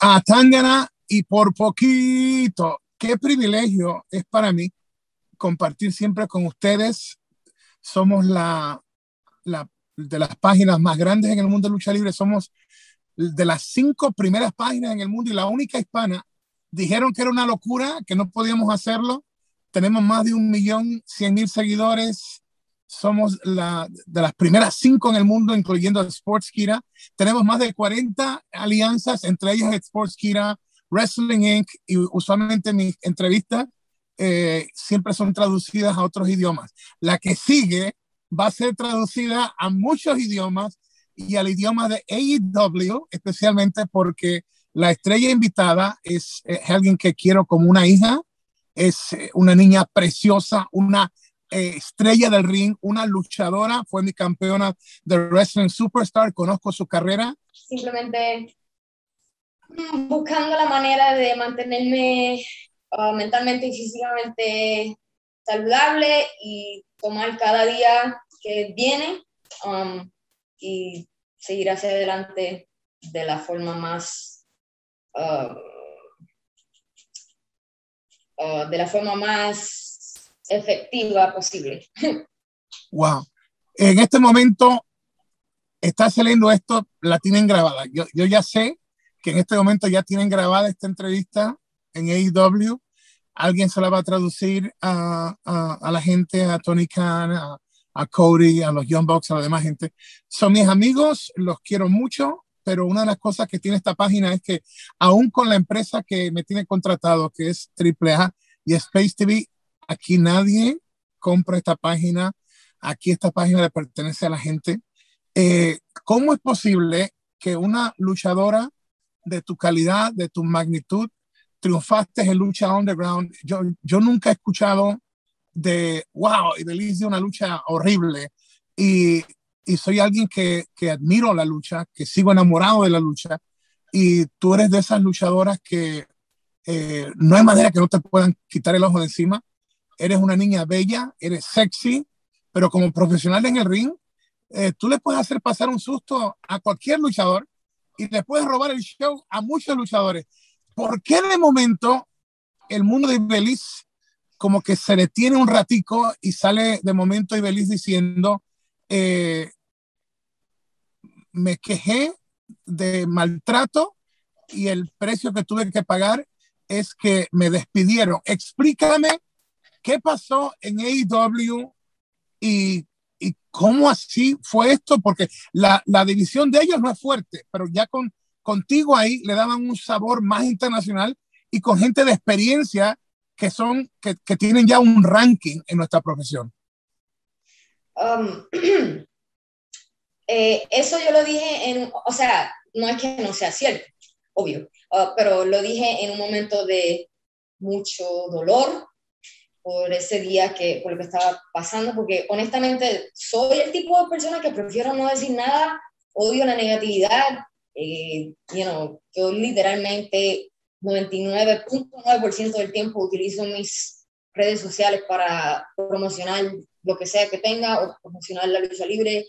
a Tangana y por poquito. Qué privilegio es para mí compartir siempre con ustedes. Somos la, la de las páginas más grandes en el mundo de lucha libre. Somos de las cinco primeras páginas en el mundo y la única hispana. Dijeron que era una locura, que no podíamos hacerlo. Tenemos más de un millón cien mil seguidores. Somos la, de las primeras cinco en el mundo, incluyendo Sportskira. Tenemos más de 40 alianzas, entre ellas Sportskira, Wrestling Inc. Y usualmente mis entrevistas eh, siempre son traducidas a otros idiomas. La que sigue va a ser traducida a muchos idiomas y al idioma de AEW, especialmente porque la estrella invitada es, alguien que quiero como una hija, es eh, una niña preciosa, una eh, estrella del ring, una luchadora, fue mi campeona de Wrestling Superstar, conozco su carrera. Simplemente mm, buscando la manera de mantenerme ah, mentalmente y físicamente saludable y tomar cada día que viene um, y seguir hacia adelante de la forma más uh, uh, de la forma más efectiva posible. Wow. En este momento está saliendo esto, la tienen grabada. Yo, yo ya sé que en este momento ya tienen grabada esta entrevista en AEW alguien se la va a traducir a, a, la gente, a Tony Khan, a, a, Cody, a los Young Bucks, a la demás gente. Son mis amigos, los quiero mucho, pero una de las cosas que tiene esta página es que aún con la empresa que me tiene contratado, que es AAA y Space TV, aquí nadie compra esta página, aquí esta página le pertenece a la gente. Eh, ¿Cómo es posible que una luchadora de tu calidad, de tu magnitud, triunfaste en lucha underground. Yo, yo nunca he escuchado de, wow, y de una lucha horrible. Y, soy alguien que, que, admiro la lucha, que sigo enamorado de la lucha. Y tú eres de esas luchadoras que eh, no hay manera que no te puedan quitar el ojo de encima. Eres una niña bella, eres sexy, pero como profesional en el ring, eh, tú le puedes hacer pasar un susto a cualquier luchador y le puedes robar el show a muchos luchadores. ¿por qué de momento el mundo de Ibeliz como que se detiene un ratico y sale de momento Ibeliz diciendo, eh, me quejé de maltrato y el precio que tuve que pagar es que me despidieron. Explícame qué pasó en AEW y, y cómo así fue esto, porque la, la división de ellos no es fuerte, pero ya con contigo ahí le daban un sabor más internacional y con gente de experiencia que son, que, que tienen ya un ranking en nuestra profesión. Um, eh, eso yo lo dije en, o sea, no es que no sea cierto, obvio, uh, pero lo dije en un momento de mucho dolor por ese día que, por lo que estaba pasando, porque honestamente soy el tipo de persona que prefiero no decir nada, odio la negatividad, eh, you know, yo literalmente 99.9% del tiempo utilizo mis redes sociales para promocionar lo que sea que tenga o promocionar la lucha libre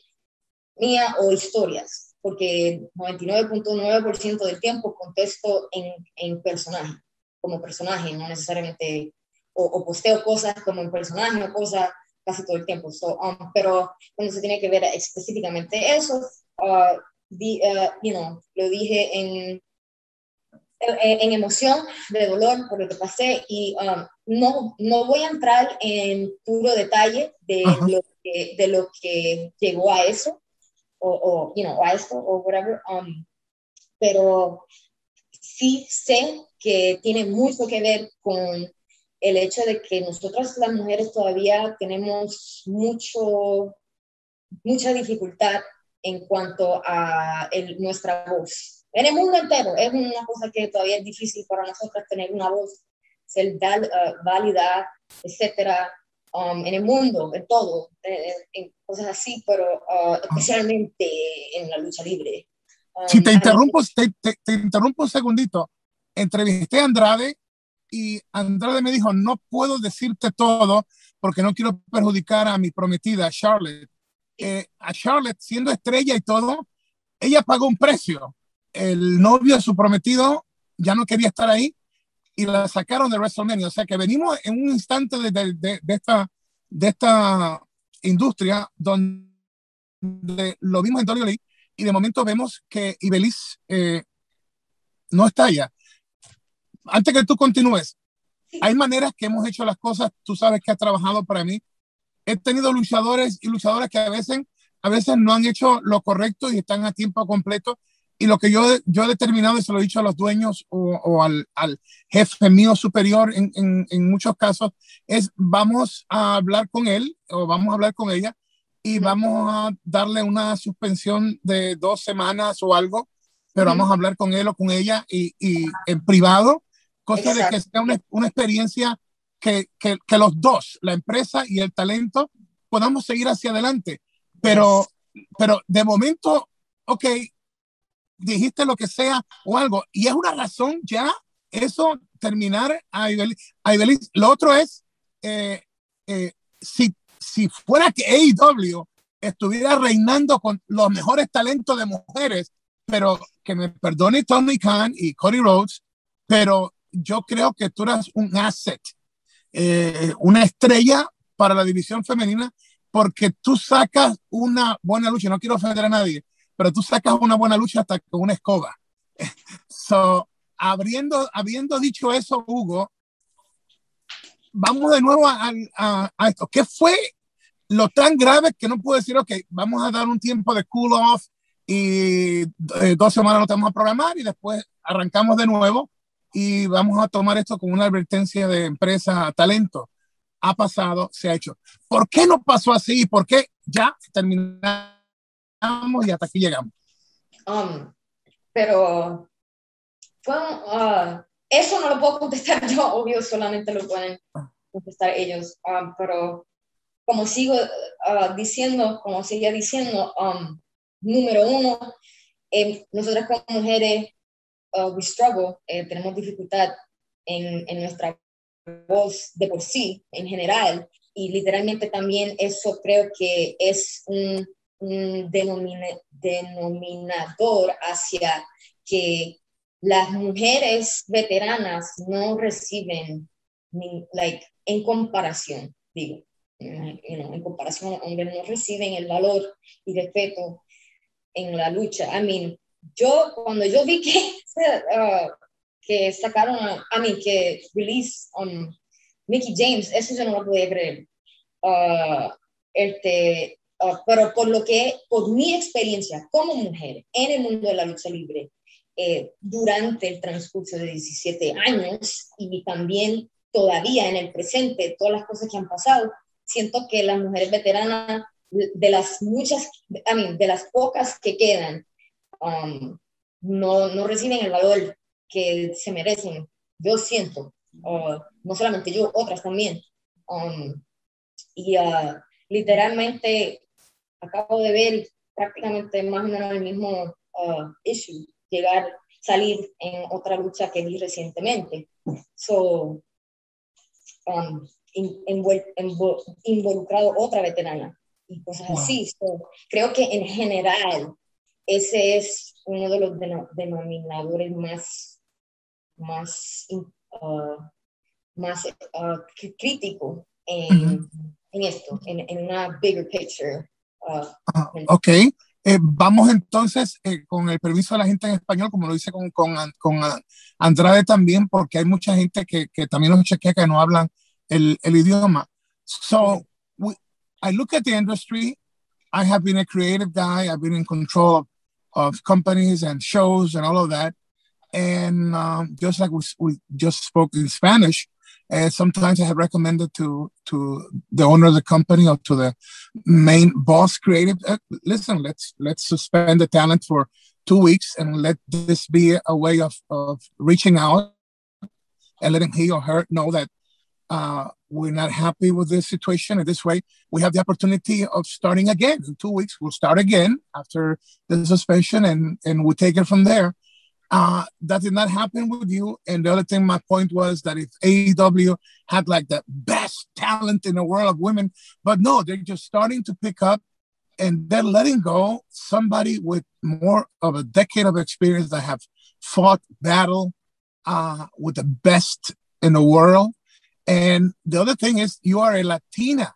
mía o historias, porque 99.9% del tiempo contesto en, en, personaje, como personaje, no necesariamente, o, posteo cosas como en personaje o cosas casi todo el tiempo. Um, pero cuando se tiene que ver específicamente eso, uh, Uh, you know, lo dije en, en, emoción, de dolor por lo que pasé y um, no, no voy a entrar en puro detalle de, lo que, de lo que llegó a eso o, o you know, a esto o whatever, um, pero sí sé que tiene mucho que ver con el hecho de que nosotras las mujeres todavía tenemos mucho, mucha dificultad en cuanto a nuestra voz. En el mundo entero es una cosa que todavía es difícil para nosotros tener una voz, ser uh, válida, etcétera, um, en el mundo, en todo, en, cosas así, pero uh, especialmente en la lucha libre. Um, si te interrumpo, te, te, interrumpo un segundito. Entrevisté a Andrade y Andrade me dijo, no puedo decirte todo porque no quiero perjudicar a mi prometida, Charlotte a Charlotte, siendo estrella y todo, ella pagó un precio. El novio, su prometido, ya no quería estar ahí y la sacaron de WrestleMania. O sea que venimos en un instante de, de, de, esta, de esta industria donde lo vimos en WWE y de momento vemos que Ibeliz eh, no está allá. Antes que tú continúes, hay maneras que hemos hecho las cosas, tú sabes que has trabajado para mí. He tenido luchadores y luchadoras que a veces, a veces no han hecho lo correcto y están a tiempo completo. Y lo que yo, yo he determinado, y se lo he dicho a los dueños o, o al, al, jefe mío superior en, en, en, muchos casos, es vamos a hablar con él o vamos a hablar con ella y vamos a darle una suspensión de dos semanas o algo, pero vamos a hablar con él o con ella y, y en privado, cosa Exacto. de que sea una, una experiencia que, que, que, los dos, la empresa y el talento, podamos seguir hacia adelante. Pero, yes. pero de momento, ok, dijiste lo que sea o algo. Y es una razón ya eso terminar a Ibeliz. A Ibeliz. Lo otro es, eh, eh, si, si fuera que AEW estuviera reinando con los mejores talentos de mujeres, pero que me perdone Tony Khan y Cody Rhodes, pero yo creo que tú eras un asset, eh, una estrella para la división femenina, porque tú sacas una buena lucha. No quiero ofender a nadie, pero tú sacas una buena lucha hasta con una escoba. So, habiendo, habiendo dicho eso, Hugo, vamos de nuevo a, a, a, esto. ¿Qué fue lo tan grave que no puedo decir, ok, vamos a dar un tiempo de cool off y eh, dos semanas no te vamos a programar y después arrancamos de nuevo y vamos a tomar esto como una advertencia de empresa talento? Ha pasado, se ha hecho. ¿Por qué no pasó así? ¿Por qué ya terminamos? y hasta aquí llegamos. Um, pero fue, uh, eso no lo puedo contestar yo, obvio, solamente lo pueden contestar ellos. Um, pero como sigo uh, diciendo, como seguía diciendo, um, número uno, eh, nosotras como mujeres, uh, we struggle, eh, tenemos dificultad en, en nuestra voz de por sí, en general, y literalmente también eso creo que es un un denomina, denominador hacia que las mujeres veteranas no reciben, like, en comparación, digo, you know, en comparación a hombres, no reciben el valor y respeto en la lucha. I mean, yo, cuando yo vi que, uh, que sacaron, a, mean, que release um, Mickey James, eso yo no lo podía creer. Uh, este, Uh, pero por lo que, por mi experiencia como mujer en el mundo de la lucha libre, eh, durante el transcurso de 17 años y también todavía en el presente, todas las cosas que han pasado, siento que las mujeres veteranas, de las muchas, I mean, de las pocas que quedan, um, no, no, reciben el valor que se merecen. Yo siento, uh, no solamente yo, otras también. Um, y uh, literalmente acabo de ver prácticamente más o menos el mismo uh, issue, llegar, salir en otra lucha que vi recientemente. So, um, in, envuel, envol, involucrado otra veterana y cosas así. So, creo que en general ese es uno de los denominadores más, más, uh, más uh, crítico en, uh -huh. en esto, en, en, una bigger picture Ah, ok. Eh, vamos entonces, eh, con el permiso de la gente en español, como lo dice con, con, con Andrade también, porque hay mucha gente que, que también nos chequea que no hablan el, el idioma. So, we, I look at the industry. I have been a creative guy. I've been in control of, of companies and shows and all of that. And um, just like we, we just spoke in Spanish, Uh, sometimes I have recommended to to the owner of the company or to the main boss creative. Uh, listen, let's let's suspend the talent for two weeks and let this be a way of of reaching out and letting he or her know that uh, we're not happy with this situation. And this way, we have the opportunity of starting again in two weeks. We'll start again after the suspension, and and we take it from there. Uh, that did not happen with you. And the other thing, my point was that if AEW had like the best talent in the world of women, but no, they're just starting to pick up and they're letting go somebody with more of a decade of experience that have fought battle uh, with the best in the world. And the other thing is, you are a Latina.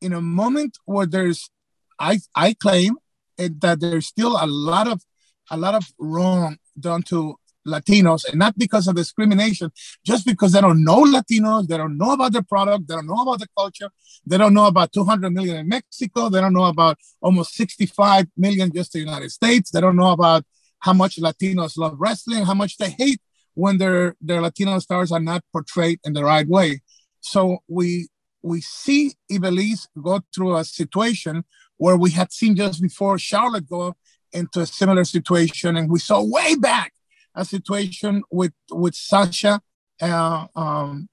In a moment where there's, I I claim eh, that there's still a lot of a lot of wrong done to Latinos, and not because of discrimination, just because they don't know Latinos, they don't know about the product, they don't know about the culture, they don't know about 200 million in Mexico, they don't know about almost 65 million just the United States, they don't know about how much Latinos love wrestling, how much they hate when their their Latino stars are not portrayed in the right way. So we we see Ivelisse go through a situation where we had seen just before Charlotte go into a similar situation, and we saw way back a situation with with Sasha uh, um,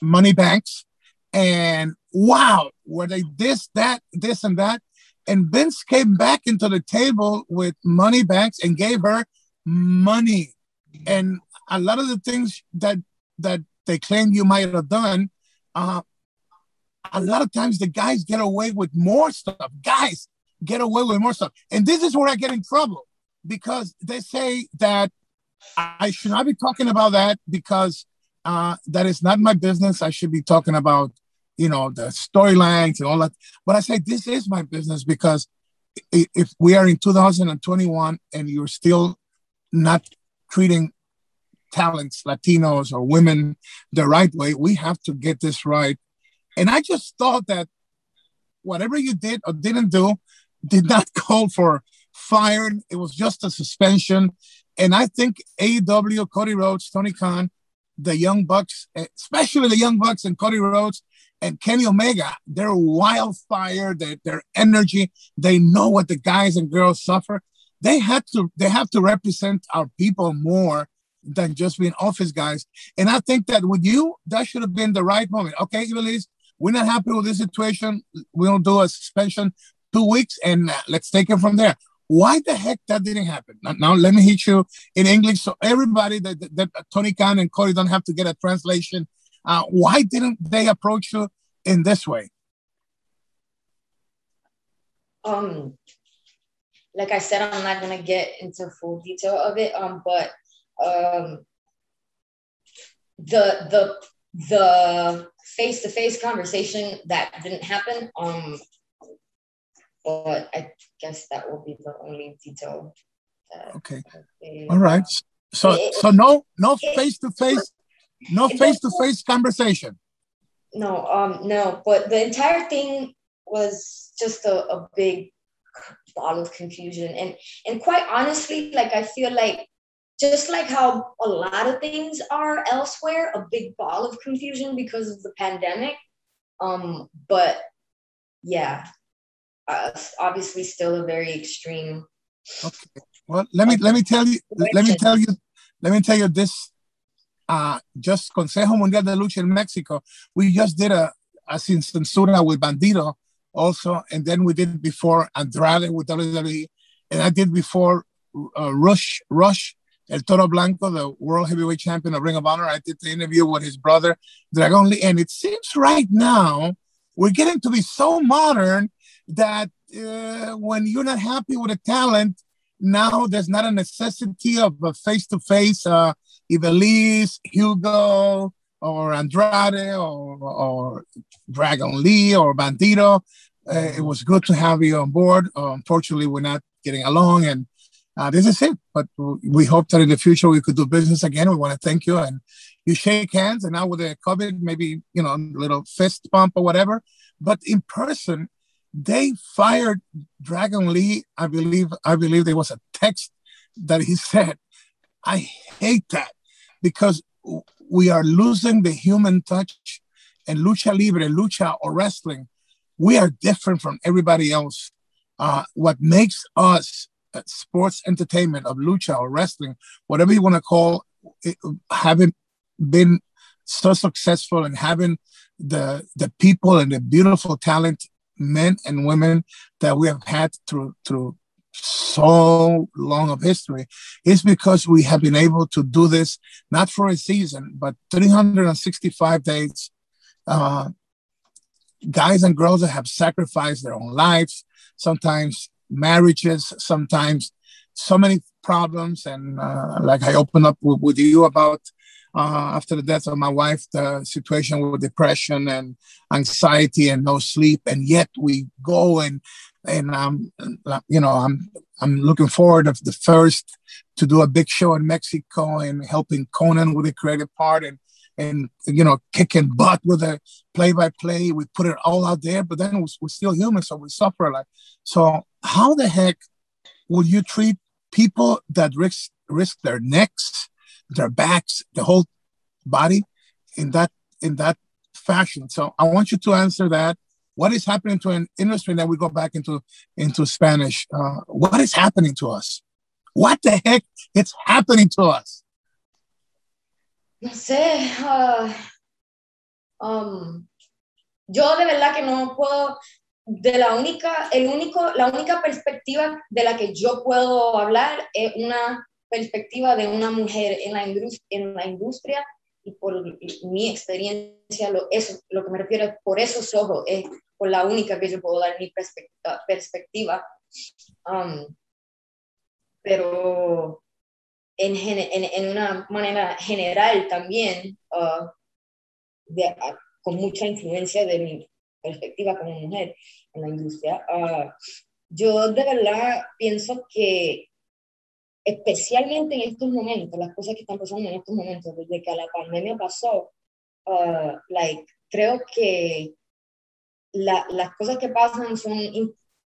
Money Banks, and wow, were they this, that, this, and that? And Vince came back into the table with Money Banks and gave her money, and a lot of the things that that they claim you might have done. Uh, a lot of times the guys get away with more stuff. Guys get away with more stuff. And this is where I get in trouble because they say that I should not be talking about that because uh, that is not my business. I should be talking about, you know, the storylines and all that. But I say this is my business because if we are in 2021 and you're still not treating talents, Latinos or women the right way, we have to get this right. And I just thought that whatever you did or didn't do did not call for firing. It was just a suspension. And I think AEW, Cody Rhodes, Tony Khan, the Young Bucks, eh, especially the Young Bucks and Cody Rhodes and Kenny Omega, they're wildfire, they, their energy, they know what the guys and girls suffer. They had to, they have to represent our people more than just being office guys. And I think that with you, that should have been the right moment. Okay, Ivelisse, we're not happy with this situation. We'll do a suspension two weeks and uh, let's take it from there. Why the heck that didn't happen? Now, now let me hit you in English so everybody that, that, that Tony Khan and Cody don't have to get a translation. Uh, why didn't they approach you in this way? Um, like I said, I'm not gonna get into full detail of it. Um, but um, the the the face to face conversation that didn't happen. Um, but I guess that will be the only detail. okay. All right. So it, so no no face to face no face to face conversation. No, um, no, but the entire thing was just a, a big ball of confusion. And and quite honestly, like I feel like just like how a lot of things are elsewhere, a big ball of confusion because of the pandemic. Um, but yeah, uh, obviously still a very extreme. Okay. Well, let me let me tell you let me tell you let me tell you this. Uh, just Consejo Mundial de Lucha in Mexico. We just did a, a sin censura with Bandido also, and then we did before Andrade with WWE, and I did before uh, Rush Rush El Toro Blanco, the world heavyweight champion of Ring of Honor. I did the interview with his brother Dragon Lee, and it seems right now we're getting to be so modern that uh, when you're not happy with a talent, now there's not a necessity of a face-to-face uh, Ivelisse, Hugo, or Andrade, or, or Dragon Lee, or Bandido. Uh, it was good to have you on board. Uh, unfortunately, we're not getting along, and uh, this is it. But we hope that in the future we could do business again. We want to thank you, and you shake hands, and now with the COVID, maybe you know, a little fist bump or whatever. But in person, they fired Dragon Lee. I believe I believe there was a text that he said, "I hate that because we are losing the human touch." And lucha libre, lucha or wrestling, we are different from everybody else. Uh, what makes us uh, sports entertainment of lucha or wrestling, whatever you want to call it, having been so successful and having the the people and the beautiful talent men and women that we have had through through so long of history is because we have been able to do this not for a season but 365 days. Uh, guys and girls that have sacrificed their own lives sometimes marriages sometimes so many problems, and uh, like I opened up with, with you about uh, after the death of my wife, the situation with depression and anxiety and no sleep, and yet we go and and um, you know, I'm I'm looking forward of the first to do a big show in Mexico and helping Conan with the creative part and and you know kicking butt with a play by play. We put it all out there, but then we're still human, so we suffer a lot. So how the heck would you treat people that risk risk their necks, their backs, the whole body in that in that fashion? So I want you to answer that. What is happening to an industry that we go back into into spanish? Uh, what is happening to us? What the heck is happening to us? No sé uh, um, yo de verdad que no puedo de la única el único la única perspectiva de la que yo puedo hablar es una perspectiva de una mujer en la, industria y por mi experiencia, lo, eso, lo que me refiero por esos ojos, es por la única que yo puedo dar mi perspectiva. Um, pero en, en, en, una manera general también, uh, con mucha influencia de mi perspectiva como mujer en la industria, uh, yo de verdad pienso que especialmente en estos momentos, las cosas que están pasando en estos momentos, desde que la pandemia pasó, uh, like, creo que la, las cosas que pasan son,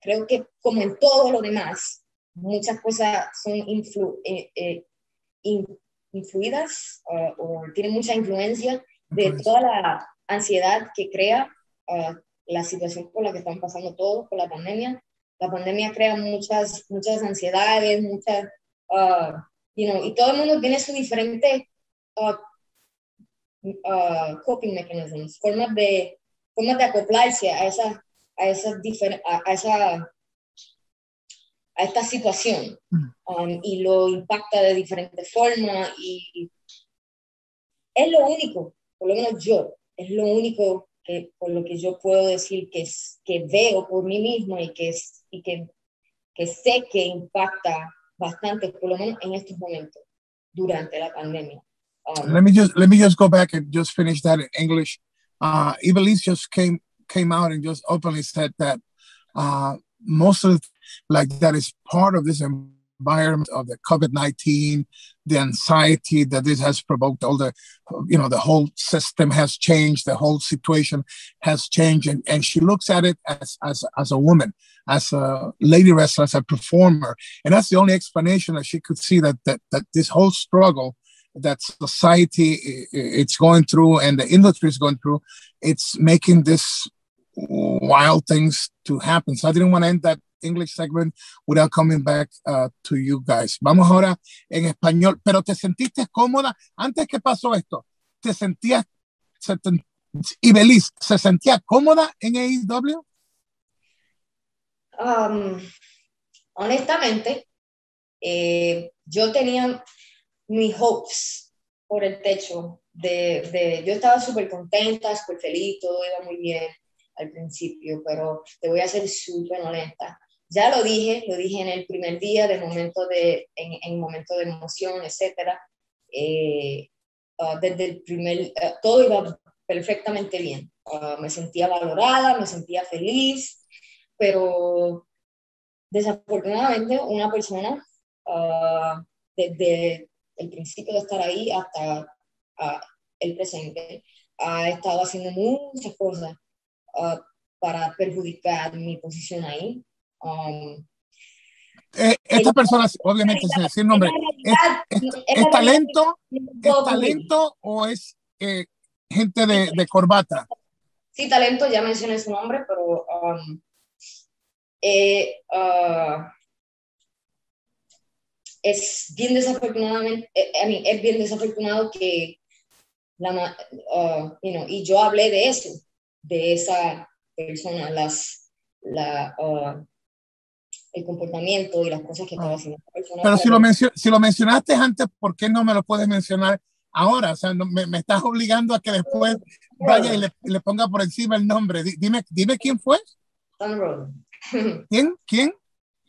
creo que como en todo lo demás, muchas cosas son influ, eh, eh, influidas uh, o tienen mucha influencia de toda la ansiedad que crea uh, la situación por la que están pasando todos con la pandemia. La pandemia crea muchas, muchas ansiedades, muchas uh, you know, y todo el mundo tiene su diferente uh, uh, coping mechanisms, formas de, formas de acoplarse a esa, a esa, a, esa a esta situación mm. um, y lo impacta de diferentes formas y es lo único, por lo menos yo, es lo único que por lo que yo puedo decir que, es, que veo por mí mismo y que, es, y que, que sé que impacta bastante, por lo menos en estos momentos, durante la pandemia. Um, let me just let me just go back and just finish that in English. Uh, Ibelis just came came out and just openly said that uh, most of like that is part of this environment of the COVID nineteen, the anxiety that this has provoked. All the you know the whole system has changed. The whole situation has changed, and, and she looks at it as as as a woman as a lady wrestler, as a performer. And that's the only explanation that she could see that that, that this whole struggle that society it's going through and the industry is going through, it's making this wild things to happen. So I didn't want to end that English segment without coming back uh, to you guys. Vamos ahora en español, pero te sentiste cómoda antes que pasó esto. ¿Te sentías, y Belis, se sentía cómoda en AEW? Honestamente, eh, yo tenía mis hopes por el techo. De, yo estaba súper contenta, súper feliz, todo iba muy bien al principio, pero te voy a ser súper honesta. Ya lo dije, lo dije en el primer día, de momento de, en, en momento de emoción, etcétera. Eh, ah, desde el primer, uh, todo iba perfectamente bien. Ah, me sentía valorada, me sentía feliz, pero desafortunadamente una persona uh, desde el principio de estar ahí hasta uh, el presente ha estado haciendo muchas cosas uh, para perjudicar mi posición ahí. Um, eh, esta persona, obviamente, sin decir nombre, ¿es, talento, ¿es talento o es eh, gente de, de, corbata? Sí, talento, ya mencioné su nombre, pero um, eh, ah, es bien desafortunadamente, eh, es bien desafortunado que la, uh, y yo hablé de eso, de esa persona, las, la, uh, el comportamiento y las cosas que estaba haciendo. Pero si lo, si lo mencionaste antes, ¿por qué no me lo puedes mencionar ahora? O sea, me, me, estás obligando a que después vaya y le, le, ponga por encima el nombre. Dime, dime quién fue. ¿Quién? ¿Quién?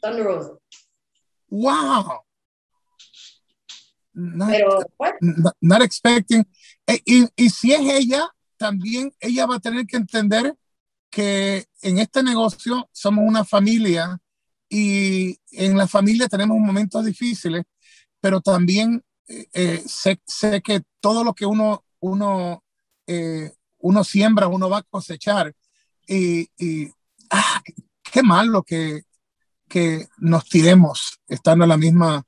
Thunder Rosa. Wow. Pero, not, expecting. Eh, y, y si es ella, también ella va a tener que entender que en este negocio somos una familia y en la familia tenemos momentos difíciles, pero también eh, eh, sé, sé, que todo lo que uno, uno, eh, uno siembra, uno va a cosechar. Y, y ah, qué malo que, que nos tiremos estando en la misma,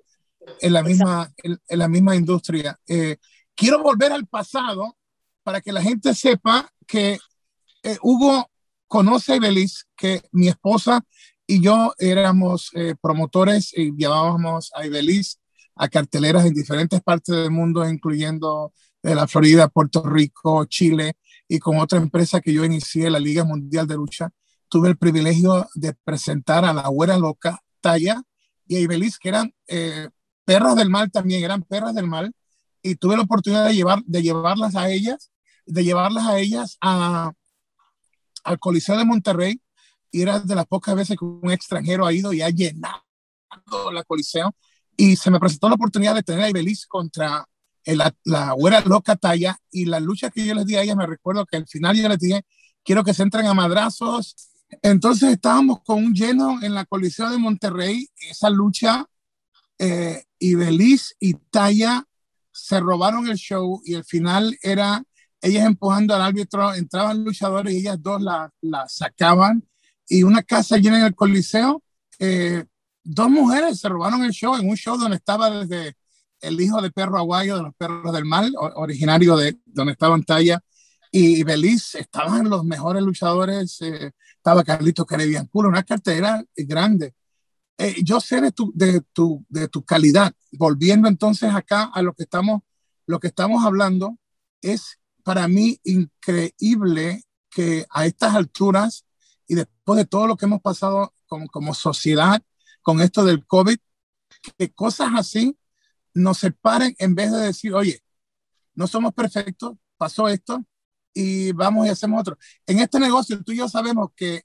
en la misma, en, la misma industria. quiero volver al pasado para que la gente sepa que Hugo conoce a Ibeliz, que mi esposa y yo éramos eh, promotores y llevábamos a Ibeliz a carteleras en diferentes partes del mundo, incluyendo la Florida, Puerto Rico, Chile, y con otra empresa que yo inicié, la Liga Mundial de Lucha, tuve el privilegio de presentar a la Güera Loca, Talla, y a Ibeliz, que eran eh, perros del mal también, eran perras del mal, y tuve la oportunidad de, llevar, de llevarlas a ellas, de llevarlas a ellas a, al Coliseo de Monterrey y era de las pocas veces que un extranjero ha ido y ha llenado la Coliseo y se me presentó la oportunidad de tener a Ibeliz contra la, la güera loca talla y la lucha que yo les di a ella me recuerdo que al final yo les dije quiero que se entren a madrazos entonces estábamos con un lleno en la Coliseo de Monterrey esa lucha eh, Ibeliz y Talla se robaron el show y el final era ellas empujando al árbitro, entraban luchadores y ellas dos la, la sacaban y una casa llena en el Coliseo. Eh, dos mujeres se robaron el show en un show donde estaba desde el hijo de perro aguayo de los perros del mal, originario de donde estaba Talla y Beliz, estaban los mejores luchadores, eh, estaba Carlito Culo, una cartera grande. Eh, yo sé de tu, de, tu, de tu calidad. Volviendo entonces acá a lo que estamos, lo que estamos hablando, es para mí increíble que a estas alturas y después de todo lo que hemos pasado como, como sociedad con esto del COVID, que cosas así nos separen en vez de decir, oye, no somos perfectos, pasó esto y vamos y hacemos otro. En este negocio tú y yo sabemos que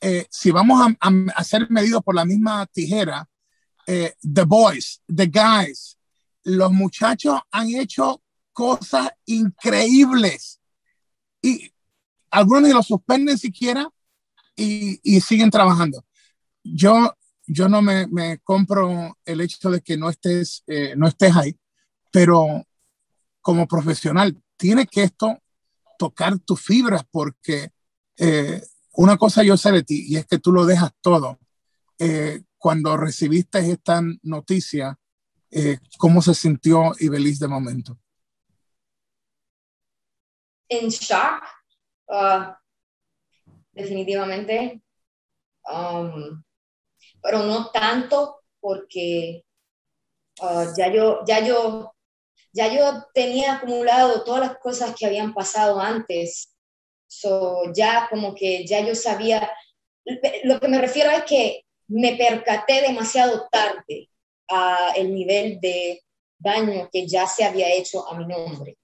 eh, si vamos a, a, ser medidos por la misma tijera, eh, the boys, the guys, los muchachos han hecho cosas increíbles. Y algunos ni lo suspenden siquiera y, y siguen trabajando. Yo, yo no me, me, compro el hecho de que no estés, eh, no estés ahí, pero como profesional, tiene que esto tocar tus fibras porque eh, una cosa yo sé de ti y es que tú lo dejas todo. Eh, cuando recibiste esta noticia, ¿cómo se sintió Ibeliz de momento? en shock, uh, definitivamente, um, pero no tanto porque uh, ya yo, ya yo, ya yo tenía acumulado todas las cosas que habían pasado antes, so, ya como que ya yo sabía, lo que me refiero es que me percaté demasiado tarde a el nivel de daño que ya se había hecho a mi nombre.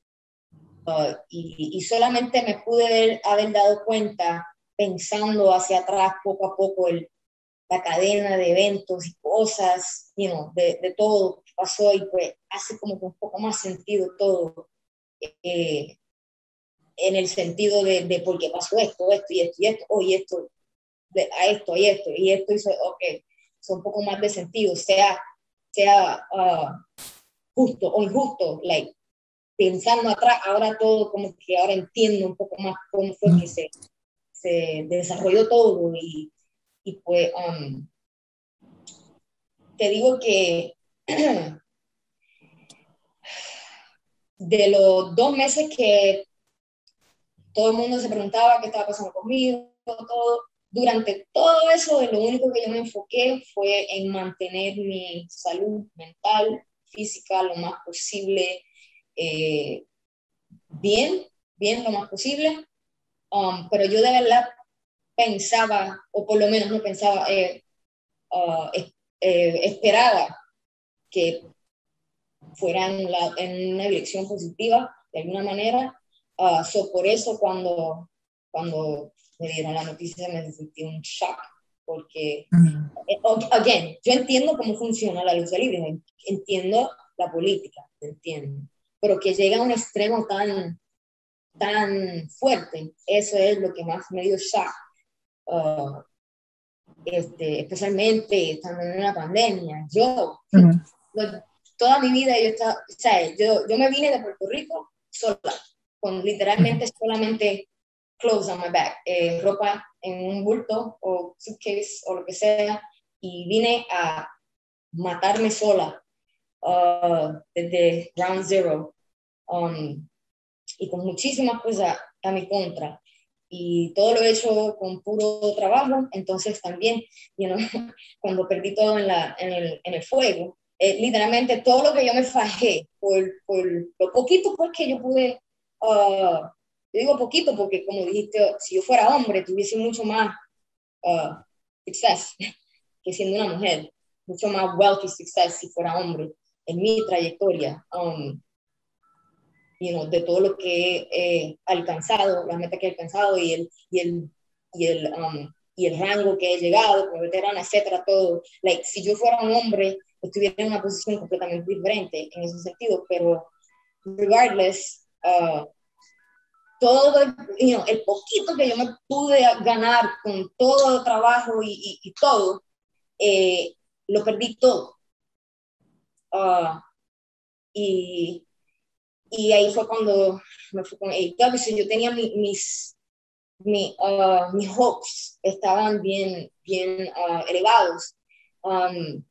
Uh, y, solamente me pude haber, dado cuenta pensando hacia atrás poco a poco el, la cadena de eventos y cosas, you know, de, de, todo que pasó y pues hace como que un poco más sentido todo eh, en el sentido de, de, por qué pasó esto, esto y esto y esto, o y esto, de, a esto y esto y esto, y ok, son un poco más de sentido, sea, sea uh, justo o injusto, like, pensando atrás, ahora todo como que ahora entiendo un poco más cómo fue que se, se desarrolló todo y, y pues um, te digo que de los dos meses que todo el mundo se preguntaba qué estaba pasando conmigo, todo, durante todo eso, lo único que yo me enfoqué fue en mantener mi salud mental, física, lo más posible eh, bien, bien lo más posible, um, pero yo de verdad pensaba, o por lo menos no pensaba, eh, uh, eh, esperaba que fuera en, una elección positiva de alguna manera. Uh, so por eso cuando, cuando me dieron la noticia me sentí un shock, porque, again, yo entiendo cómo funciona la lucha libre, entiendo la política, ¿me entiendes? Pero que llega a un extremo tan, tan fuerte, eso es lo que más me dio shock. Uh, este, especialmente estando en una pandemia. Yo, toda mi vida, yo, estaba, o sea, yo, yo me vine de Puerto Rico sola, con literalmente solamente clothes on my back, eh, ropa en un bulto o suitcase o lo que sea, y vine a matarme sola uh, desde ground zero um, y con muchísimas cosas a mi contra y todo lo he hecho con puro trabajo, entonces también, you know, cuando perdí todo en, la, en, el, en el fuego, eh, literalmente todo lo que yo me fajé por, por lo poquito pues que yo pude, uh, digo poquito porque como dijiste, si yo fuera hombre tuviese mucho más uh, success que siendo una mujer, mucho más wealthy success si fuera hombre en mi trayectoria. Um, de todo lo que he alcanzado, las metas que he alcanzado y el, y el, y el, um, y el rango que he llegado como veterana, etcétera, todo. Like, si yo fuera un hombre, estuviera en una posición completamente diferente en ese sentido, pero regardless, uh, todo you know, el poquito que yo me pude ganar con todo el trabajo y, y, todo, eh, lo perdí todo. Uh, y y ahí fue cuando me fui con AW. Yo tenía mis, mi, uh, mis hopes, estaban bien, bien uh, elevados. Um,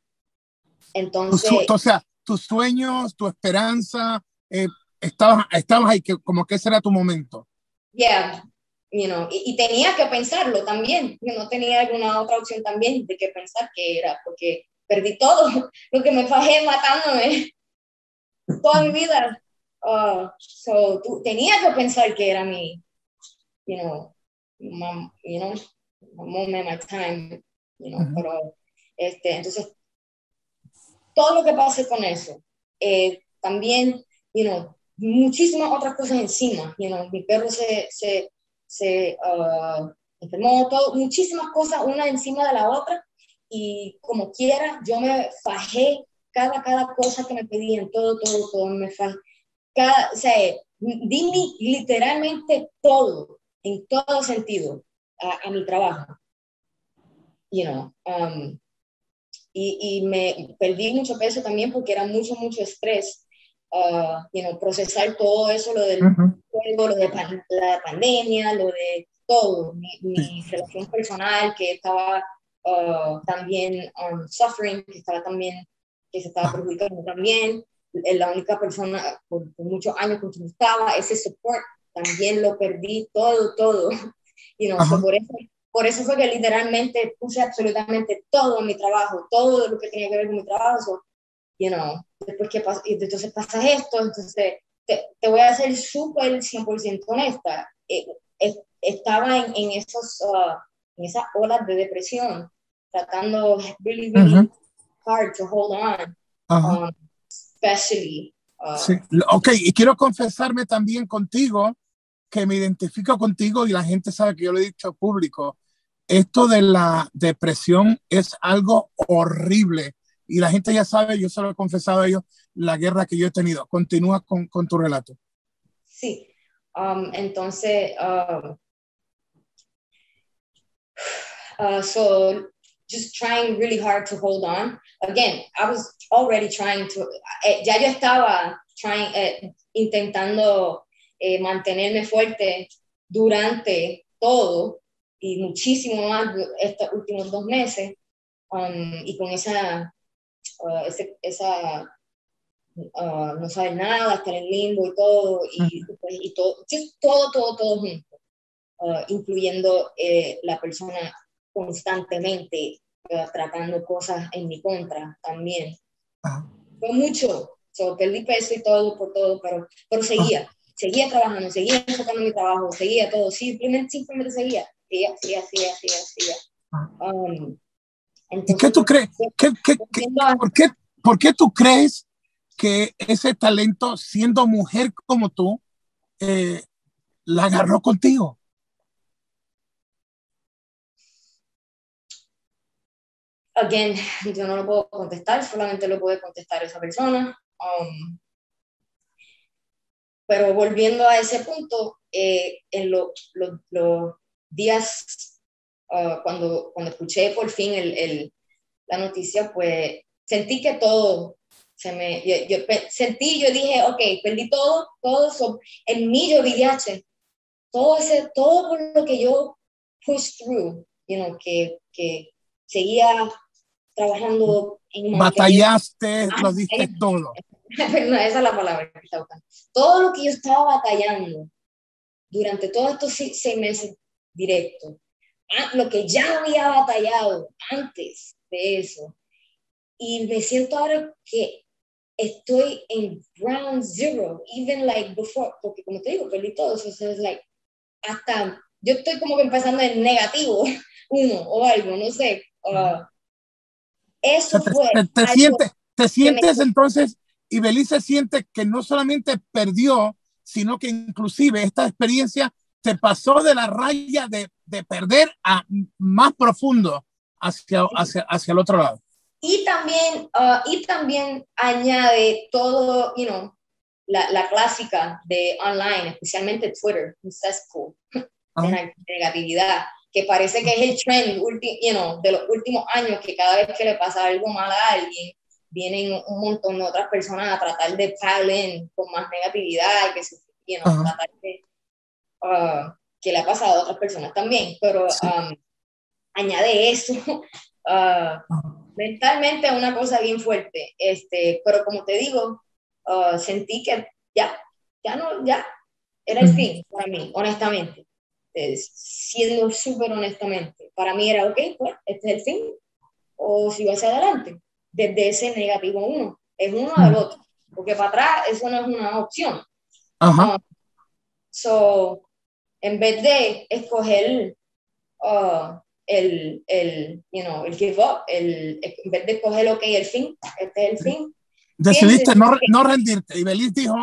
entonces... O sea, tus sueños, tu esperanza, eh, estabas, estabas ahí, que, como que ese era tu momento. Yeah, you know, y, y, tenía que pensarlo también. Yo no tenía alguna otra opción también de que pensar que era, porque perdí todo lo que me fajé matándome toda mi vida. Uh, so, tú, tenía que pensar que era mi, you know, my, you know, my moment, my time, you know, pero, este, entonces, todo lo que pase con eso, eh, también, you know, muchísimas otras cosas encima, you know, mi perro se, se, se uh, enfermó, todo, muchísimas cosas una encima de la otra, y como quiera, yo me fajé cada, cada cosa que me pedían, todo, todo, todo, me fajé cada, o sea, di literalmente todo, en todo sentido, a, mi trabajo. You know, um, y, y, me perdí mucho peso también porque era mucho, mucho estrés. Uh, you know, procesar todo eso, lo del lo de la pandemia, lo de todo, mi, mi relación personal que estaba uh, también um, suffering, que estaba también, que se estaba perjudicando también, la única persona por, muchos años que estaba, ese support también lo perdí todo, todo. Y no, por, eso, por eso fue que literalmente puse absolutamente todo mi trabajo, todo lo que tenía que ver con mi trabajo. you know, después que pasa, y entonces pasa esto, entonces te, te voy a ser súper 100% honesta. Eh, estaba en, en, esos, uh, en esas olas de depresión, tratando really, really hard to hold on. Um, especially. Uh, sí. Ok, y quiero confesarme también contigo que me identifico contigo y la gente sabe que yo lo he dicho público. Esto de la depresión es algo horrible y la gente ya sabe, yo se lo he confesado a ellos, la guerra que yo he tenido. Continúa con, tu relato. Sí, um, entonces, uh, uh, so just trying really hard to hold on. Again, I was already trying to, eh, ya yo estaba trying, eh, intentando eh, mantenerme fuerte durante todo y muchísimo más estos últimos dos meses um, y con esa, uh, ese, esa uh, no saber nada, estar en limbo y todo, y, pues, y todo, todo, todo, todo junto, uh, incluyendo eh, la persona constantemente tratando cosas en mi contra también. Fue mucho, so, perdí peso y todo por todo, pero, pero seguía, seguía trabajando, seguía enfocando mi trabajo, seguía todo, simplemente, simplemente seguía, seguía, seguía. seguía. Um, entonces, ¿Y qué tú crees? ¿Qué, qué, qué, por, qué, ¿Por qué tú crees que ese talento, siendo mujer como tú, eh, la agarró contigo? again, yo no lo puedo contestar, solamente lo puede contestar esa persona. Um, pero volviendo a ese punto, eh, en los días uh, cuando, cuando escuché por fin el, el, la noticia, pues sentí que todo se me, yo, yo sentí, yo dije, ok, perdí todo, todo eso, en mí yo VIH, todo ese, todo lo que yo push through, you know, que, que seguía trabajando en Batallaste, ah, lo diste todo. no, esa es la palabra que buscando. Todo lo que yo estaba batallando durante todos estos seis meses directos, lo que ya había batallado antes de eso, y me siento ahora que estoy en ground zero, even like before, porque como te digo, perdí todo eso, es like, hasta, yo estoy como que empezando en negativo, uno o algo, no sé. Uh, eso te, fue. Te, sientes, te sientes entonces, y Belice siente que no solamente perdió, sino que inclusive esta experiencia te pasó de la raya de, de perder a más profundo hacia, hacia, hacia el otro lado. Y también, uh, y también añade todo, you know, la, la, clásica de online, especialmente Twitter, un cesspool de negatividad, que parece que es el trend you know, de los últimos años, que cada vez que le pasa algo mal a alguien, vienen un montón de otras personas a tratar de pile con más negatividad y que se, you know, tratar de, uh, que le ha pasado a otras personas también, pero um, añade eso. Uh, mentalmente es una cosa bien fuerte, este, pero como te digo, uh, sentí que ya, ya no, ya, era el fin para mí, honestamente, siendo súper honestamente, para mí era, ok, pues, este es el fin, o sigo hacia adelante, desde ese negativo uno, es uno del otro, porque para atrás eso no es una opción. Ajá. So, en vez de escoger uh, el, el, you know, el give up, el, en vez de coger, ok, el fin, este es el fin. Decidiste no, no rendirte y Belis dijo...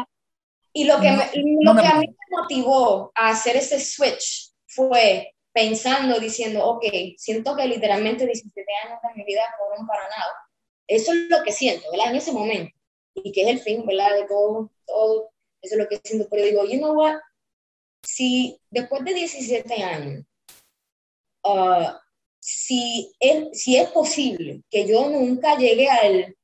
Y lo que, me, lo que a mí me motivó a hacer ese switch fue pensando, diciendo, ok, siento que literalmente 17 años de mi vida fueron para nada. Eso es lo que siento, ¿verdad? En ese momento. Y que es el fin, ¿verdad? De todo, todo. Eso es lo que siento. Pero digo, you know what? Si después de 17 años Uh, si, es, si es posible que yo nunca llegue al,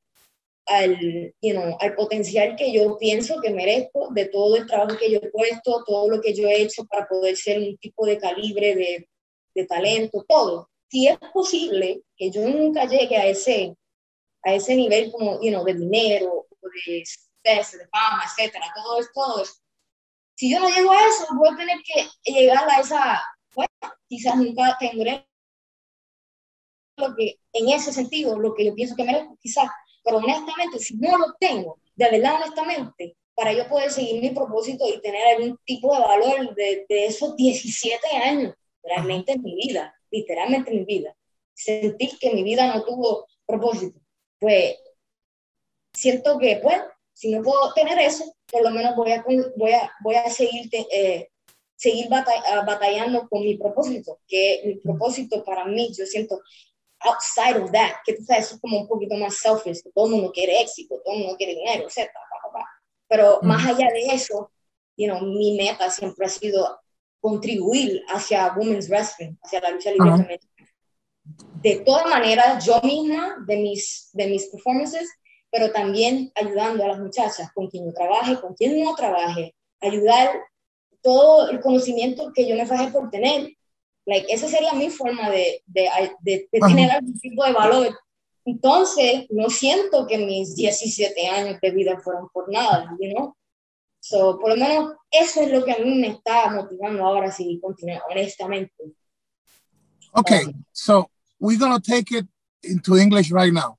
al, you know, al potencial que yo pienso que merezco, de todo el trabajo que yo he puesto, todo lo que yo he hecho para poder ser un tipo de calibre de, de talento, todo. Si es posible que yo nunca llegue a ese, a ese nivel como, you know, de dinero, de suceso, de fama, etcétera, todo esto, todo Si yo no llego a eso, voy a tener que llegar a esa, bueno, quizás nunca tendré lo que, en ese sentido, lo que yo pienso que merezco, quizás, pero honestamente, si no lo tengo, de verdad, honestamente, para yo poder seguir mi propósito y tener algún tipo de valor de, de esos 17 años, realmente en mi vida, literalmente en mi vida, sentir que mi vida no tuvo propósito, pues siento que, pues, si no puedo tener eso, por lo menos voy a, voy a, voy a seguir eh, seguir ah, batallando con mi propósito, que mi propósito para mí, yo siento, outside of that, que tú sabes, es como un poquito más selfish, que todo el mundo quiere éxito, todo el mundo quiere dinero, etc. Pero más allá de eso, you know, mi meta siempre ha sido contribuir hacia women's wrestling, hacia la lucha libre De todas maneras, yo misma, de mis, de mis performances, pero también ayudando a las muchachas con quien yo trabaje, con quien no trabaje, ayudar todo el conocimiento que yo me fajé por tener. Like, esa sería mi forma de, de, de, tener algún tipo de valor. Entonces, no siento que mis 17 años de vida fueron por nada, you know? So, por lo menos eso es lo que a mí me está motivando ahora si continuar honestamente. Okay, um, so we're going to take it into English right now.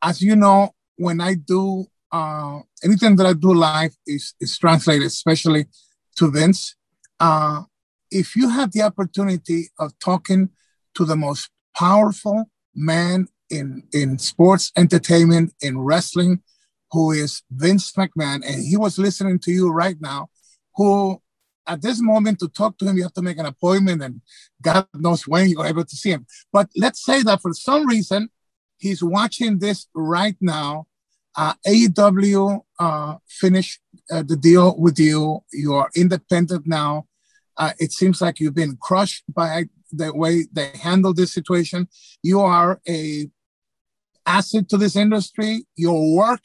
As you know, when I do uh, anything that I do live is, is translated, especially to Vince. Uh, if you have the opportunity of talking to the most powerful man in, in sports entertainment, in wrestling, who is Vince McMahon, and he was listening to you right now, who at this moment to talk to him, you have to make an appointment, and God knows when you're able to see him. But let's say that for some reason, he's watching this right now. Uh, AEW uh, finished uh, the deal with you. You are independent now. Uh, it seems like you've been crushed by the way they handled this situation. You are a asset to this industry. Your work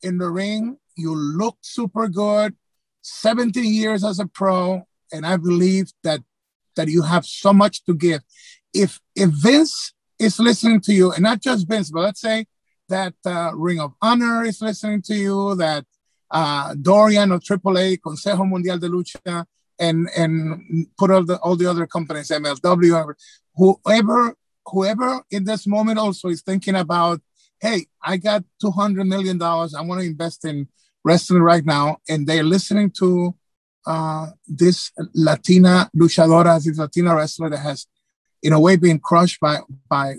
in the ring, you look super good. 17 years as a pro, and I believe that that you have so much to give. If if Vince is listening to you, and not just Vince, but let's say that uh, Ring of Honor is listening to you, that uh, Dorian of AAA, Consejo Mundial de Lucha, and and put all the all the other companies, MLW, whoever whoever in this moment also is thinking about, hey, I got two hundred million dollars, I want to invest in wrestling right now, and they're listening to uh, this Latina luchadora, this Latina wrestler that has, in a way, been crushed by by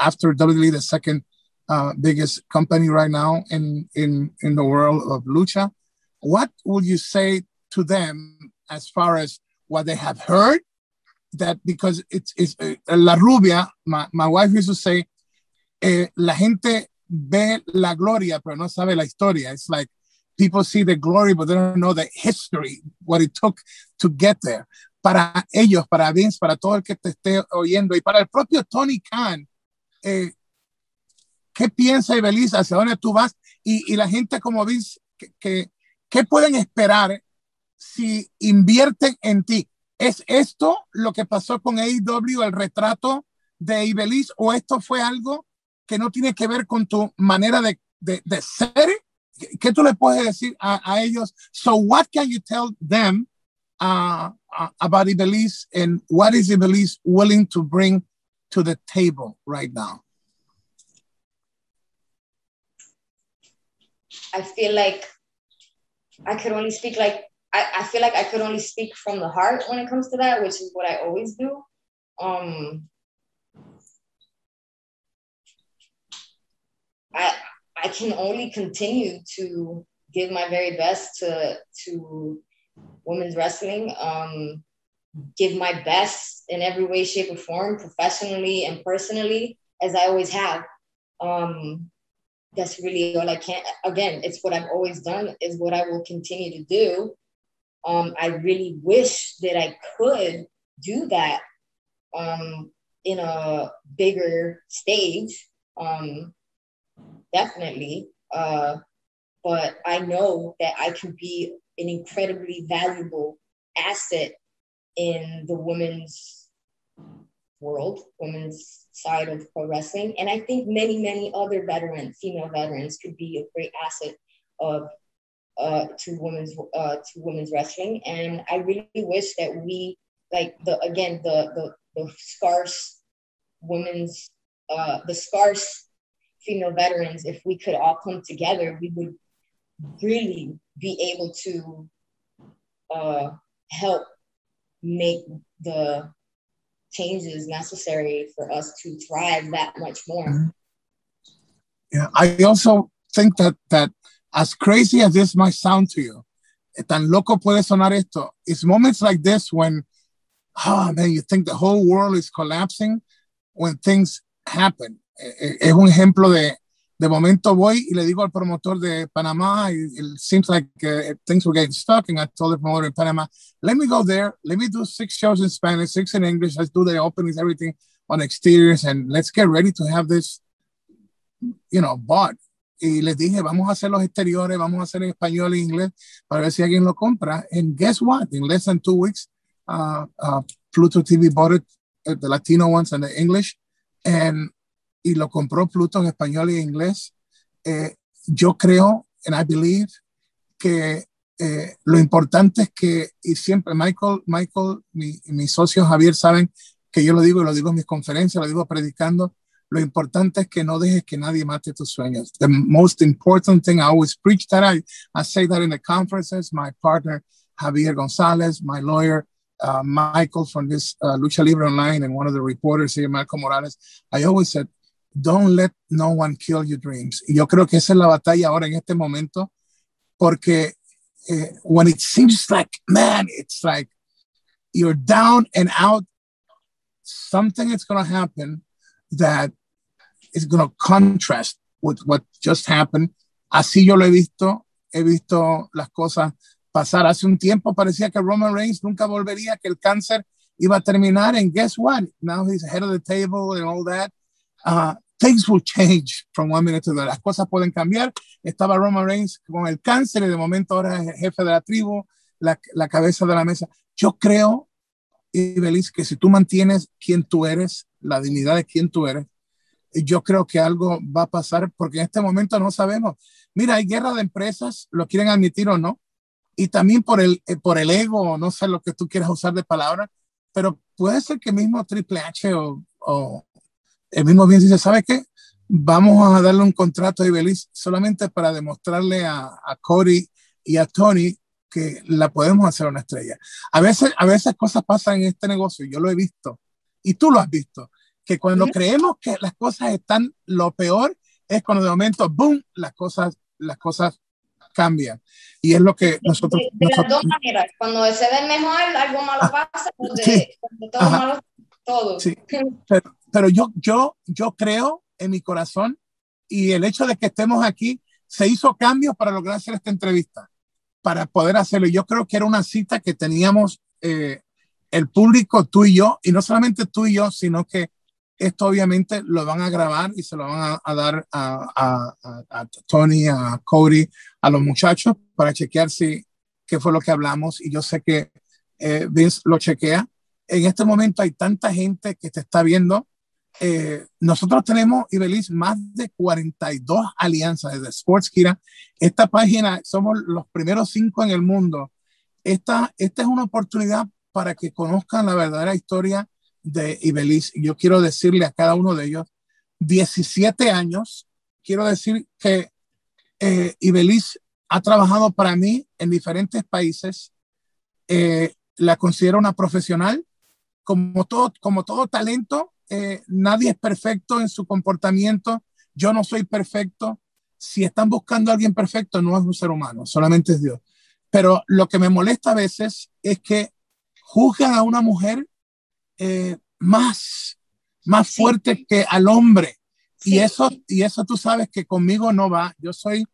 after WWE, the second uh, biggest company right now in in in the world of lucha. What would you say to them as far as what they have heard? That because it's, it's uh, La Rubia, my, my wife used to say, eh, la gente ve la gloria, pero no sabe la historia. It's like people see the glory, but they don't know the history, what it took to get there. Para ellos, para Vince, para todo el que te esté oyendo y para el propio Tony Khan, eh, ¿qué piensa Ibeliz? ¿Hacia dónde tú vas? Y, y la gente como Vince, que, que, ¿qué pueden esperar si invierten en ti? ¿Es esto lo que pasó con AEW, el retrato de Ibeliz, o esto fue algo que no tiene que ver con tu manera de, de, de ser? ¿Qué tú le puedes decir a, a, ellos? So what can you tell them uh, uh, about Ibeliz and what is Ibeliz willing to bring to the table right now? I feel like I could only speak like I, I feel like I could only speak from the heart when it comes to that, which is what I always do. Um, I I can only continue to give my very best to to women's wrestling. Um, give my best in every way, shape, or form, professionally and personally, as I always have. Um, that's really all I can. Again, it's what I've always done. Is what I will continue to do. Um, I really wish that I could do that um, in a bigger stage. Um, definitely. Uh, but I know that I can be an incredibly valuable asset in the women's world, women's side of pro wrestling. And I think many, many other veterans, female veterans, could be a great asset of uh, to women's uh, to women's wrestling. And I really wish that we like the again the the, the scarce women's uh, the scarce female veterans, if we could all come together, we would really be able to uh, help make the changes necessary for us to thrive that much more. Mm-hmm. Yeah, I also think that that as crazy as this might sound to you, eh, tan loco puede sonar esto. It's moments like this when, oh man, you think the whole world is collapsing when things happen. Eh, eh, es un ejemplo de, de momento voy y le digo al promotor de Panamá, it seems like uh, things were getting stuck, and I told the promoter in Panama, let me go there, let me do six shows in Spanish, six in English, let's do the openings, everything on exteriors, and let's get ready to have this, you know, bought. Y les dije, vamos a hacer los exteriores, vamos a hacer en español e inglés para ver si alguien lo compra. And guess what? In less than two weeks, uh, uh, Pluto TV bought it, uh, the Latino ones and the English. And y lo compró Pluto en español y inglés. Eh, yo creo, and I believe, que eh, lo importante es que, y siempre Michael, Michael, mi, mi socio Javier saben que yo lo digo y lo digo en mis conferencias, lo digo predicando, lo importante es que no dejes que nadie mate tus sueños. The most important thing, I always preach that, I, I say that in the conferences, my partner Javier González, my lawyer uh, Michael from this uh, Lucha Libre Online and one of the reporters here, Marco Morales, I always said, don't let no one kill your dreams. Y yo creo que esa es la batalla ahora en este momento, porque eh, when it seems like, man, it's like you're down and out, something is going to happen that is going to contrast with what just happened Así yo lo he visto, he visto las cosas pasar. Hace un tiempo parecía que Roman Reigns nunca volvería, que el cáncer iba a terminar And guess what? Now he's head of the table and all that. Uh, things will change from one minute to the other. Las cosas pueden cambiar. Estaba Roman Reigns con el cáncer y de momento ahora es el jefe de la tribu, la, la cabeza de la mesa. Yo creo, Ibeliz, que si tú mantienes quien tú eres, la dignidad de quien tú eres, yo creo que algo va a pasar porque en este momento no sabemos. Mira, hay guerra de empresas, lo quieren admitir o no, y también por el, eh, por el ego, no sé lo que tú quieras usar de palabra, pero puede ser que mismo Triple H o, o el mismo bien dice, ¿sabe qué? Vamos a darle un contrato a Ibeliz solamente para demostrarle a, a Cody y a Tony que la podemos hacer una estrella. A veces, a veces cosas pasan en este negocio, yo lo he visto, y tú lo has visto que cuando creemos que las cosas están lo peor, es cuando de momento, boom, las cosas, las cosas cambian. Y es lo que nosotros... De, de las dos maneras, cuando se ve mejor, algo malo ah, pasa, sí, cuando todo Ajá, malo, todo. Sí. Pero, pero yo, yo, yo creo en mi corazón y el hecho de que estemos aquí, se hizo cambios para lograr hacer esta entrevista, para poder hacerlo. Yo creo que era una cita que teníamos eh, el público, tú y yo, y no solamente tú y yo, sino que esto obviamente lo van a grabar y se lo van a, a dar a, a, a, Tony, a Cody, a los muchachos para chequear si qué fue lo que hablamos. Y yo sé que eh, Vince lo chequea. En este momento hay tanta gente que te está viendo. Eh, nosotros tenemos, Ibeliz, más de 42 alianzas desde Sportskira. Esta página, somos los primeros cinco en el mundo. Esta, esta es una oportunidad para que conozcan la verdadera historia de Ibeliz. Yo quiero decirle a cada uno de ellos, 17 años, quiero decir que eh, Ibeliz ha trabajado para mí en diferentes países. Eh, la considero una profesional. Como todo, como todo talento, eh, nadie es perfecto en su comportamiento. Yo no soy perfecto. Si están buscando a alguien perfecto, no es un ser humano, solamente es Dios. Pero lo que me molesta a veces es que juzgan a una mujer eh, más, más fuerte que al hombre. Sí. Y, eso, y eso tú sabes que conmigo no va. Yo soy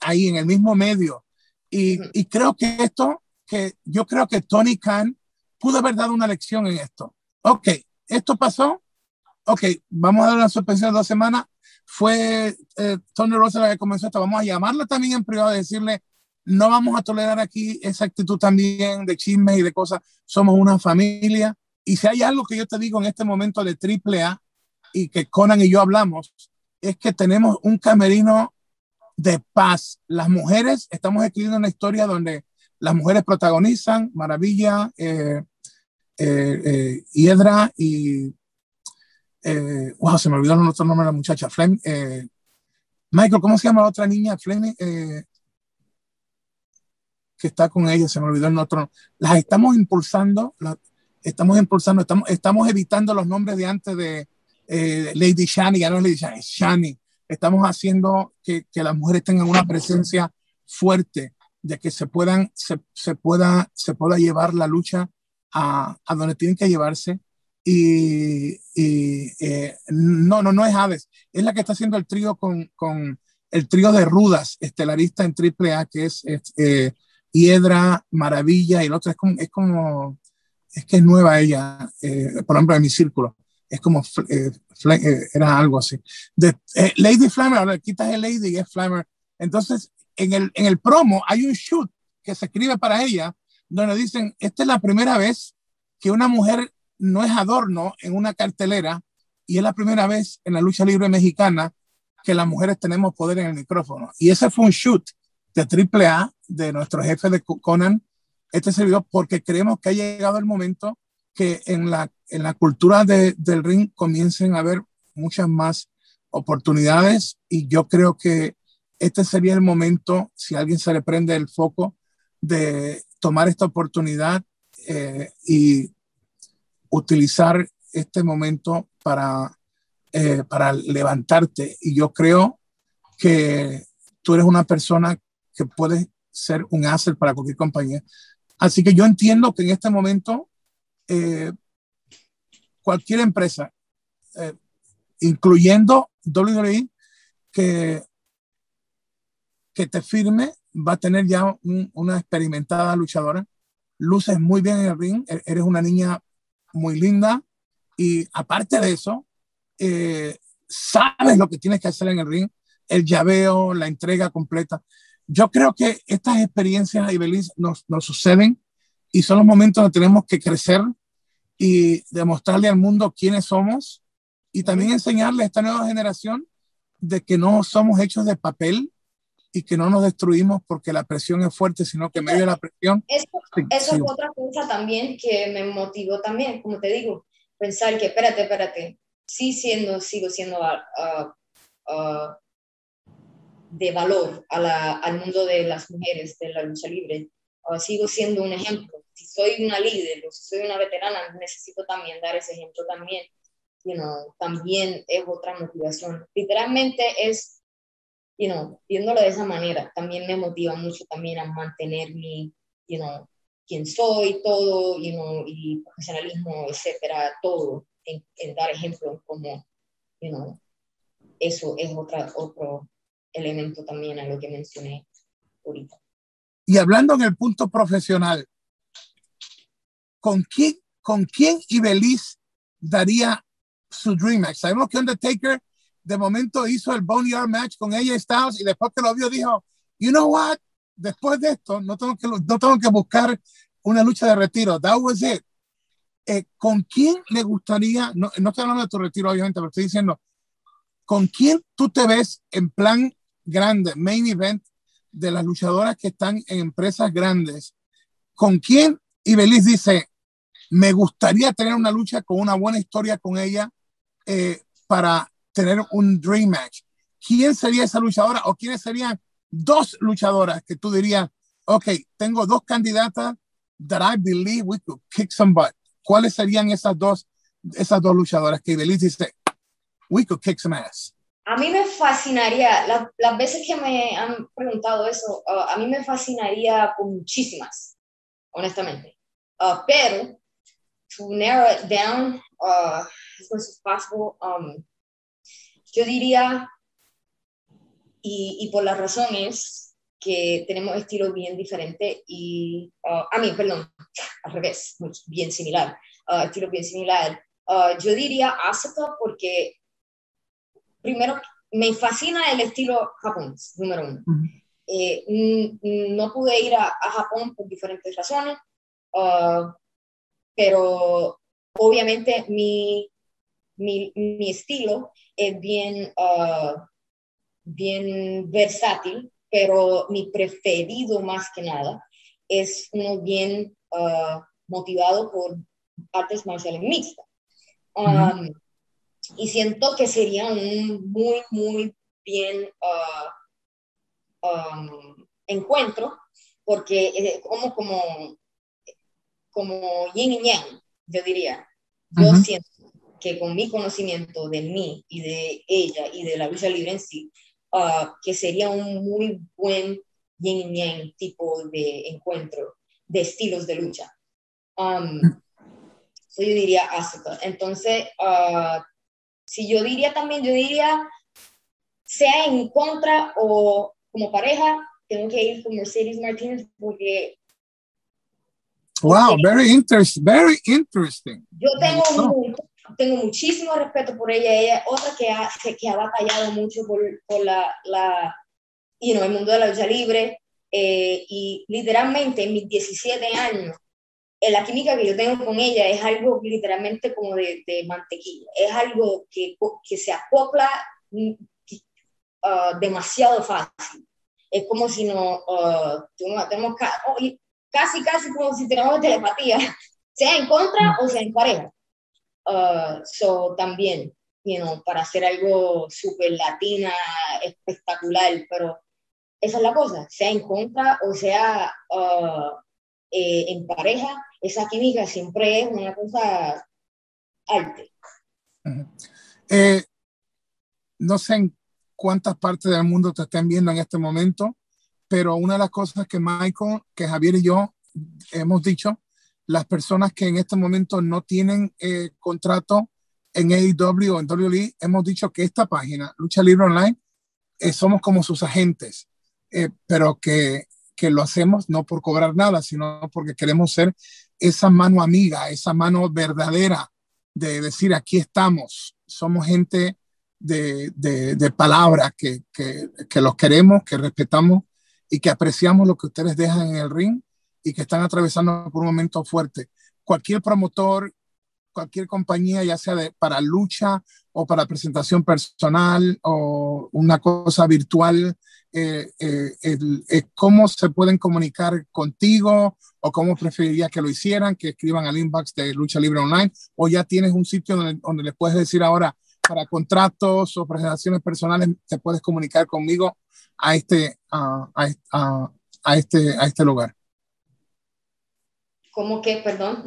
ahí en el mismo medio. Y, y creo que esto, que yo creo que Tony Khan pudo haber dado una lección en esto. Ok, esto pasó. Ok, vamos a dar una suspensión de dos semanas. Fue eh, Tony Rosa la que comenzó esto. Vamos a llamarle también en privado y decirle, no vamos a tolerar aquí esa actitud también de chismes y de cosas. Somos una familia. Y si hay algo que yo te digo en este momento de triple A y que Conan y yo hablamos, es que tenemos un camerino de paz. Las mujeres, estamos escribiendo una historia donde las mujeres protagonizan Maravilla, eh, eh, eh, Hiedra y. Eh, wow, se me olvidó el otro nombre de la muchacha. Flem, eh, Michael, ¿cómo se llama la otra niña? Flem, eh, que está con ella, se me olvidó el otro. Las estamos impulsando, estamos impulsando, estamos, estamos evitando los nombres de antes de eh, Lady Shani, ya no es Lady Shani, Shani. Estamos haciendo que, que, las mujeres tengan una presencia fuerte, de que se puedan, se, se pueda, se pueda llevar la lucha a, a donde tienen que llevarse. Y, y eh, no, no, no es Hades, es la que está haciendo el trío con, con el trío de rudas, estelarista en AAA, que es, es eh, Hiedra, Maravilla, y el otro es como, es como es que es nueva ella, eh, por ejemplo, en mi círculo. Es como, eh, eh, era algo así. De, eh, Lady Flammer, ahora quitas el Lady y es Flammer. Entonces, en el, en el promo hay un shoot que se escribe para ella, donde dicen, esta es la primera vez que una mujer no es adorno en una cartelera y es la primera vez en la lucha libre mexicana que las mujeres tenemos poder en el micrófono. Y ese fue un shoot de AAA de nuestro jefe de Conan, este servidor porque creemos que ha llegado el momento que en la, en la cultura de, del ring comiencen a haber muchas más oportunidades y yo creo que este sería el momento, si alguien se le prende el foco, de tomar esta oportunidad eh, y utilizar este momento para, eh, para levantarte. Y yo creo que tú eres una persona que puede ser un asset para cualquier compañía. Así que yo entiendo que en este momento eh, cualquier empresa, eh, incluyendo WWE, que que te firme, va a tener ya una experimentada luchadora. Luces muy bien en el ring, e-, eres una niña muy linda y aparte de eso, eh, sabes lo que tienes que hacer en el ring, el llaveo, la entrega completa. Yo creo que estas experiencias, Ibeliz, nos, nos suceden y son los momentos donde tenemos que crecer y demostrarle al mundo quiénes somos y también enseñarle a esta nueva generación de que no somos hechos de papel y que no nos destruimos porque la presión es fuerte, sino que en medio de la presión... Eso, eso es otra cosa también que me motivó también, como te digo, pensar que, espérate, espérate, sí siendo, sigo siendo uh, uh, de valor a la, al mundo de las mujeres, de la lucha libre, uh, sigo siendo un ejemplo. Si soy una líder o si soy una veterana, necesito también dar ese ejemplo también. You know, también es otra motivación. Literalmente es, you know, viéndolo de esa manera, también me motiva mucho también a mantener mi, you know, quién soy, todo, you know, y profesionalismo, etcétera, todo, en, dar ejemplos como, you know, eso es otra, otro elemento también a lo que mencioné ahorita. Y hablando en el punto profesional, ¿con quién, con quién Ibeliz daría su Dream Match? Sabemos que Undertaker de momento hizo el Boneyard Match con ella Styles y después que lo vio dijo, you know what, después de esto no tengo que, no tengo que buscar una lucha de retiro. That was it. Eh, ¿Con quién le gustaría, no, no estoy hablando de tu retiro obviamente, pero estoy diciendo, ¿con quién tú te ves en plan grande, main event de las luchadoras que están en empresas grandes? ¿Con quién Ibeliz dice, me gustaría tener una lucha con una buena historia con ella eh, para tener un dream match? ¿Quién sería esa luchadora o quiénes serían dos luchadoras que tú dirías, ok, tengo dos candidatas that I believe we could kick some butt. ¿Cuáles serían esas dos, esas dos luchadoras que Ibeliz dice, we could kick some ass? A mí me fascinaría, las veces que me han preguntado eso, uh, a mí me fascinaría muchísimas, honestamente. Uh, pero, to narrow it down uh, as much as possible, um, yo diría y, y por las razones que tenemos estilos bien diferentes y, uh, a mí, perdón, al revés, bien similar, uh, estilo bien similar. Uh, yo diría Asuka porque, primero, me fascina el estilo japonés, número uno. eh, no pude ir a, a, Japón por diferentes razones, pero obviamente mi, mi, mi, estilo es bien uh, bien versátil, pero mi preferido más que nada es uno bien uh, motivado por artes marciales mixtas. Um, y siento que sería un muy, muy bien um, encuentro, porque es como, como, como yin y yang, yo diría. Yo siento que con mi conocimiento de mí y de ella y de la lucha libre en sí, Ah, que sería un muy buen yin yang tipo de encuentro de estilos de lucha. Um, yo diría Asuka. Entonces, uh, si yo diría también, yo diría, sea en contra o como pareja, tengo que ir con Mercedes Martínez porque... Wow, very interesting, very interesting. Yo tengo un, tengo muchísimo respeto por ella. Ella es otra que ha, que, ha batallado mucho por, por la, la you know, el mundo de la lucha libre. Eh, y literalmente en mis 17 años, en eh, la química que yo tengo con ella es algo literalmente como de, de mantequilla. Es algo que, que se acopla uh, demasiado fácil. Es como si no, uh, tenemos oh, casi, casi como si tenemos telepatía, sea en contra o sea en pareja. Uh, so también, you know, para hacer algo súper latina, espectacular, pero esa es la cosa, sea en contra o sea uh, eh, en pareja, esa química siempre es una cosa arte. Eh, no sé en cuántas partes del mundo te estén viendo en este momento, pero una de las cosas que Michael, que Javier y yo hemos dicho las personas que en este momento no tienen eh, contrato en AEW o en WWE, hemos dicho que esta página, Lucha Libre Online, eh, somos como sus agentes. eh, pero que, que lo hacemos no por cobrar nada, sino porque queremos ser esa mano amiga, esa mano verdadera de decir, aquí estamos, somos gente de, de, de palabra, que, que, que, los queremos, que respetamos y que apreciamos lo que ustedes dejan en el ring y que están atravesando por un momento fuerte. Cualquier promotor, cualquier compañía, ya sea de, para lucha o para presentación personal o una cosa virtual, eh, eh, el, el, cómo se pueden comunicar contigo o cómo preferiría que lo hicieran, que escriban al inbox de Lucha Libre Online o ya tienes un sitio donde, donde le puedes decir ahora para contratos o presentaciones personales te puedes comunicar conmigo a este, a, a, a este, a este lugar. ¿Cómo que, perdón?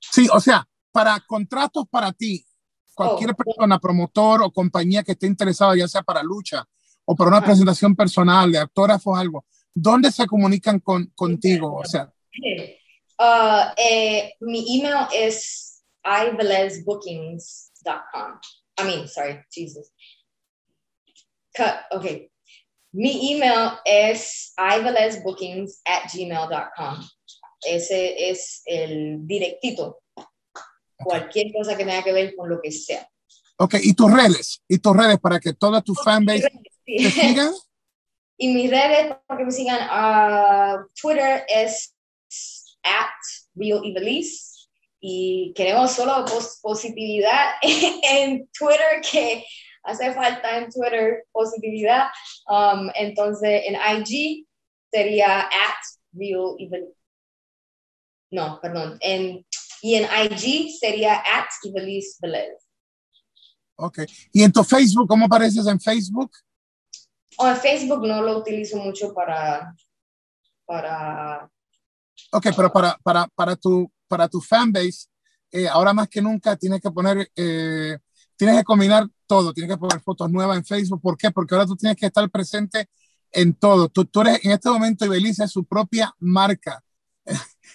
Sí, o sea, para contratos para ti, cualquier oh, persona, promotor o compañía que esté interesada, ya sea para lucha o para una ah. presentación personal de autógrafos o algo, ¿dónde se comunican con, contigo? O sea, uh, eh, mi email es ivelezbookings.com. I mean, sorry, Jesus. Cut, okay. Mi email es ivelezbookings at gmail.com. Ese es el directito cualquier cosa que tenga que ver con lo que sea. Ok, y tus redes, y tus redes para que toda tu fanbase sí. te sigan. y mis redes para que me sigan, uh, Twitter es at Real y queremos solo pos positividad en Twitter que hace falta en Twitter positividad. Um, entonces en IG sería at Real No, perdón, en y en IG sería at Ibeliz Velez. Ok. ¿Y en tu Facebook, cómo apareces en Facebook? Oh, en Facebook no lo utilizo mucho para... para... Ok, pero para, para, para, tu, para tu fanbase, eh, ahora más que nunca tienes que poner, eh, tienes que combinar todo, tienes que poner fotos nuevas en Facebook. ¿Por qué? Porque ahora tú tienes que estar presente en todo. Tú, tú eres, en este momento, Ibeliz es su propia marca.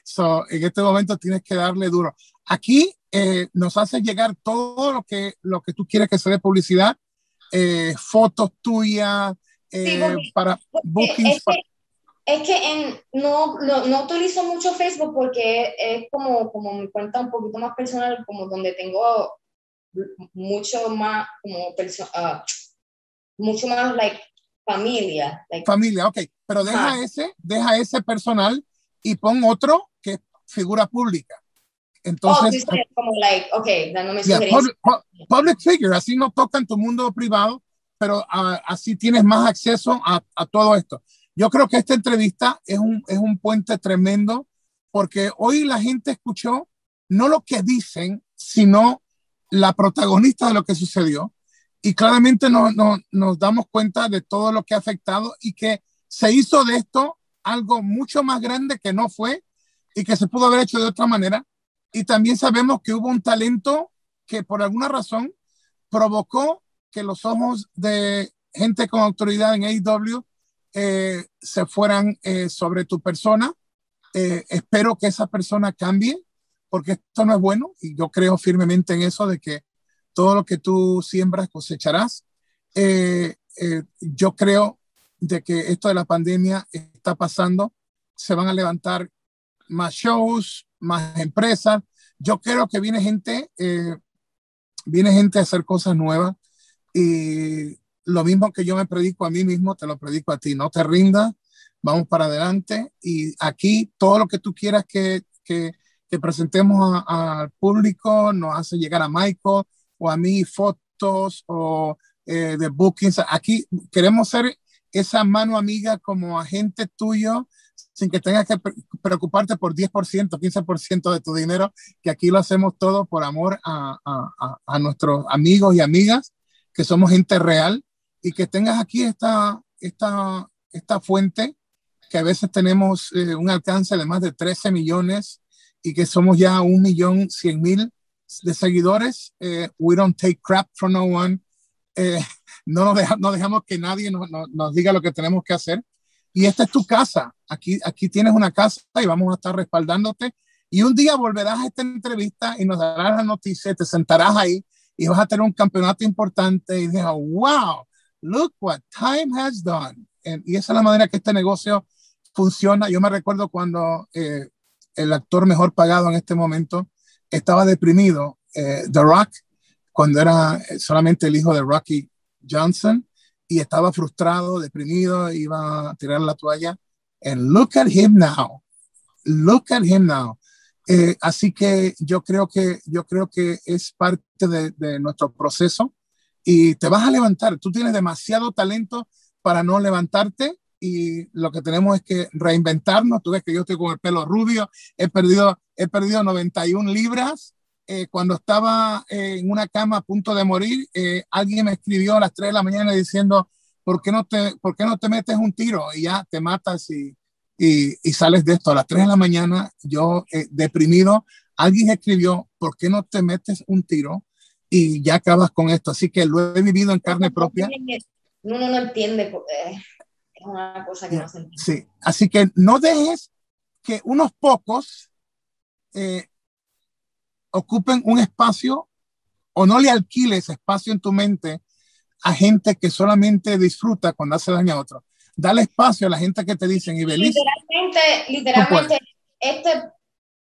So, en este momento tienes que darle duro. Aquí eh, nos hace llegar todo lo que, lo que tú quieres que se dé publicidad, eh, fotos tuyas, eh, sí, para bookings. Es que, es que en, no, no, no, utilizo mucho Facebook porque es como, como mi cuenta un poquito más personal, como donde tengo mucho más, como uh, mucho más, like, familia. Like, familia, ok. Pero deja ah. ese, deja ese personal y pon otro que es figura pública. Entonces, oh, como like, okay, dándome yeah, public, public, figure, así no toca en tu mundo privado, pero uh, así tienes más acceso a, a, todo esto. Yo creo que esta entrevista es un, es un puente tremendo porque hoy la gente escuchó no lo que dicen, sino la protagonista de lo que sucedió. Y claramente no, no, nos damos cuenta de todo lo que ha afectado y que se hizo de esto algo mucho más grande que no fue y que se pudo haber hecho de otra manera. Y también sabemos que hubo un talento que por alguna razón provocó que los ojos de gente con autoridad en AEW eh, se fueran eh, sobre tu persona. Eh, espero que esa persona cambie, porque esto no es bueno y yo creo firmemente en eso de que todo lo que tú siembras cosecharás. Eh, yo creo de que esto de la pandemia está pasando, se van a levantar más shows, más empresas. Yo creo que viene gente, eh, viene gente a hacer cosas nuevas y lo mismo que yo me predico a mí mismo, te lo predico a ti. No te rindas, vamos para adelante y aquí todo lo que tú quieras que, que, presentemos al público nos hace llegar a Michael o a mí fotos o eh, de bookings. Aquí queremos ser esa mano amiga como agente tuyo sin que tengas que preocuparte por 10%, 15% de tu dinero, que aquí lo hacemos todo por amor a, a, a, nuestros amigos y amigas, que somos gente real, y que tengas aquí esta, esta, esta fuente, que a veces tenemos eh, un alcance de más de 13 millones y que somos ya un millón cien mil de seguidores. Eh, we don't take crap from no one. Eh, no, nos deja, no dejamos que nadie nos, diga lo que tenemos que hacer. Y esta es tu casa. Aquí, aquí tienes una casa y vamos a estar respaldándote. Y un día volverás a esta entrevista y nos darás la noticia, te sentarás ahí y vas a tener un campeonato importante y dices, wow, look what time has done. y esa es la manera que este negocio funciona. Yo me recuerdo cuando eh, el actor mejor pagado en este momento estaba deprimido, eh, The Rock, cuando era solamente el hijo de Rocky Johnson, y estaba frustrado, deprimido, iba a tirar la toalla. And look at him now. Look at him now. Eh, así que yo creo que yo creo que es parte de, de, nuestro proceso y te vas a levantar. Tú tienes demasiado talento para no levantarte y lo que tenemos es que reinventarnos. Tú ves que yo estoy con el pelo rubio, he perdido, he perdido 91 libras. Eh, cuando estaba eh, en una cama a punto de morir, eh, alguien me escribió a las 3 de la mañana diciendo, ¿por qué no te, por qué no te metes un tiro? Y ya te matas y, y, y sales de esto. A las 3 de la mañana, yo deprimido, alguien escribió, ¿por qué no te metes un tiro? Y ya acabas con esto. Así que lo he vivido en carne propia. Uno no entiende es una cosa que no se entiende. Sí, así que no dejes que unos pocos eh, ocupen un espacio o no le alquiles espacio en tu mente a gente que solamente disfruta cuando hace daño a otro. Dale espacio a la gente que te dicen, y Literalmente, literalmente, este,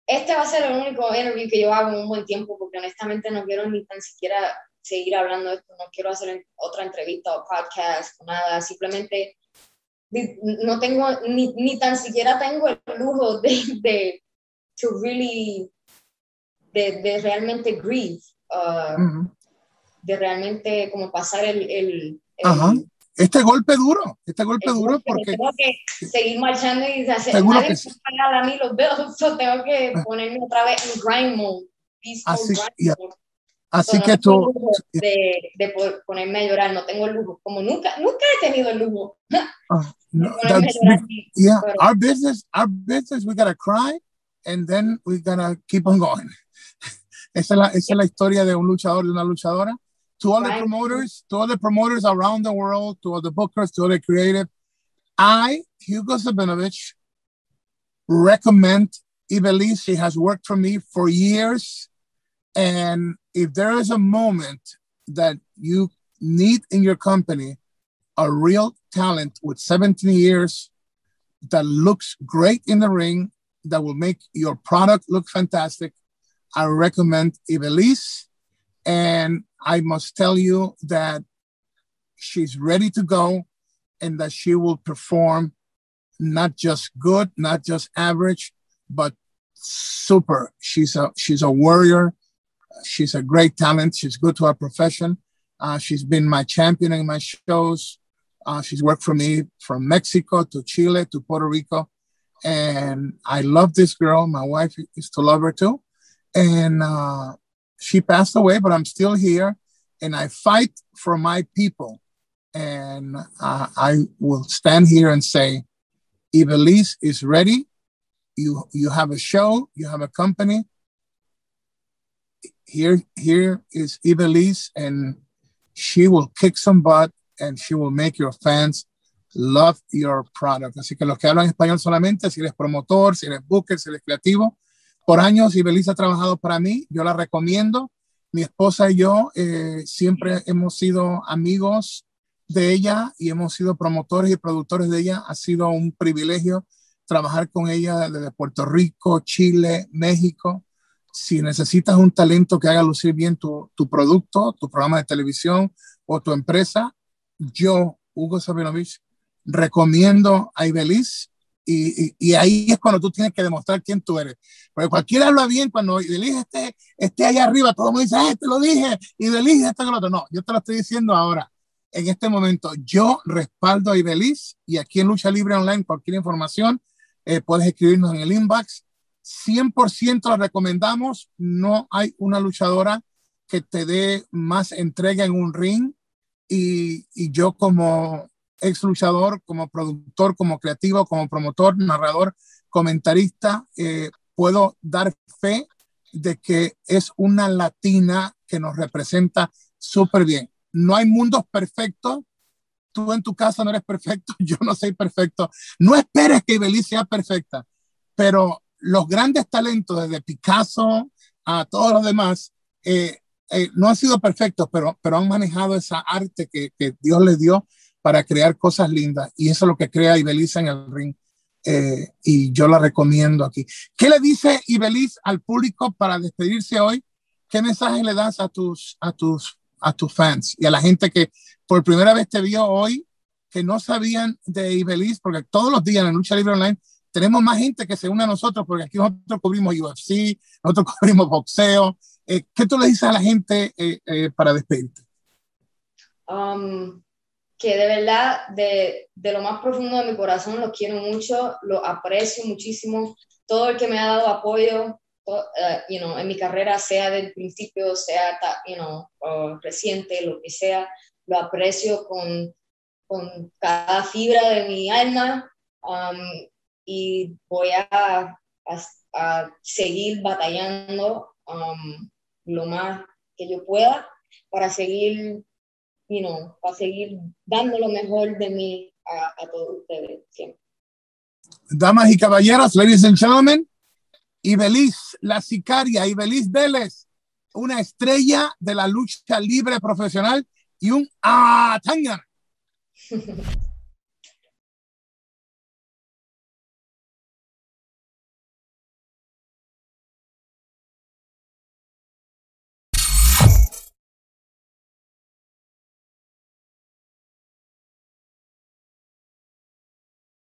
este va a ser el único interview que yo hago en un buen tiempo, porque honestamente no quiero ni tan siquiera seguir hablando de esto, no quiero hacer otra entrevista o podcast o nada, simplemente no tengo, ni, ni tan siquiera tengo el lujo de, de to really, de, de realmente grieve, uh, de realmente como pasar el, el, Este golpe duro, este golpe duro porque... Tengo que seguir marchando y hacer, Seguro que sí. a mí los dedos, tengo que ah. ponerme otra vez en grind mode, Así, grind mode. Así que tú... De, de, ponerme a llorar, no tengo el lujo, como nunca, nunca he tenido el lujo. Uh, no, we, yeah, our business, our business, we gotta cry and then we gotta keep on going. Esa, es la, esa es la historia de un luchador, de una luchadora. To all the promoters, to all the promoters around the world, to all the bookers, to all the creative, I, Hugo Sabinovich, recommend Ibelis. She has worked for me for years. And if there is a moment that you need in your company a real talent with 17 years that looks great in the ring, that will make your product look fantastic, I recommend Ibelis. And I must tell you that she's ready to go and that she will perform not just good, not just average, but super. She's a she's a warrior. She's a great talent. She's good to her profession. Uh, she's been my champion in my shows. Uh, she's worked for me from Mexico to Chile to Puerto Rico. And I love this girl. My wife used to love her too. And uh, she passed away, but I'm still here. And I fight for my people. And uh, I will stand here and say, Ibelis is ready. You, you have a show, you have a company, here here is Ibelis, and she will kick some butt and she will make your fans love your product. Así que los que hablan español solamente, si eres promotor, si eres booker, si eres creativo, por años Ibelis ha trabajado para mí, yo la recomiendo. Mi esposa y yo eh, siempre hemos sido amigos de ella y hemos sido promotores y productores de ella. Ha sido un privilegio trabajar con ella desde Puerto Rico, Chile, México si necesitas un talento que haga lucir bien tu, tu producto, tu programa de televisión o tu empresa, yo, Hugo Sabinovich, recomiendo a Ibelis y, y, ahí es cuando tú tienes que demostrar quién tú eres. Porque cualquiera habla bien cuando Ibelis esté, esté allá arriba, todo el mundo dice, ah, te lo dije, Ibelis, esto que lo otro. No, yo te lo estoy diciendo ahora. En este momento, yo respaldo a Ibelis y aquí en Lucha Libre Online, cualquier información, eh, puedes escribirnos en el inbox 100% la recomendamos. No hay una luchadora que te dé más entrega en un ring. Y, y, yo como ex luchador, como productor, como creativo, como promotor, narrador, comentarista, eh, puedo dar fe de que es una latina que nos representa súper bien. No hay mundos perfectos. Tú en tu casa no eres perfecto, yo no soy perfecto. No esperes que Ibeliz sea perfecta, pero los grandes talentos, desde Picasso a todos los demás, eh, eh, no han sido perfectos, pero, pero han manejado esa arte que, que, Dios les dio para crear cosas lindas. Y eso es lo que crea Ibeliz en el ring. Eh, y yo la recomiendo aquí. ¿Qué le dice Ibeliz al público para despedirse hoy? ¿Qué mensaje le das a tus, a tus, a tus fans y a la gente que por primera vez te vio hoy, que no sabían de Ibeliz? Porque todos los días en la lucha libre online tenemos más gente que se une a nosotros, porque aquí nosotros cubrimos UFC, nosotros cubrimos boxeo. Eh, ¿Qué tú le dices a la gente eh, para despedirte? Um, que de verdad, de, de, lo más profundo de mi corazón, lo quiero mucho, lo aprecio muchísimo. Todo el que me ha dado apoyo uh, you know, en mi carrera, sea del principio, sea you know, reciente, lo que sea, lo aprecio con, con cada fibra de mi alma um, y voy a, a, seguir batallando um, lo más que yo pueda para seguir you know, para seguir dando lo mejor de mí a, a todos ustedes siempre. Damas y caballeros, ladies and gentlemen, Ibeliz, la sicaria, Ibeliz Vélez, una estrella de la lucha libre profesional y un ah,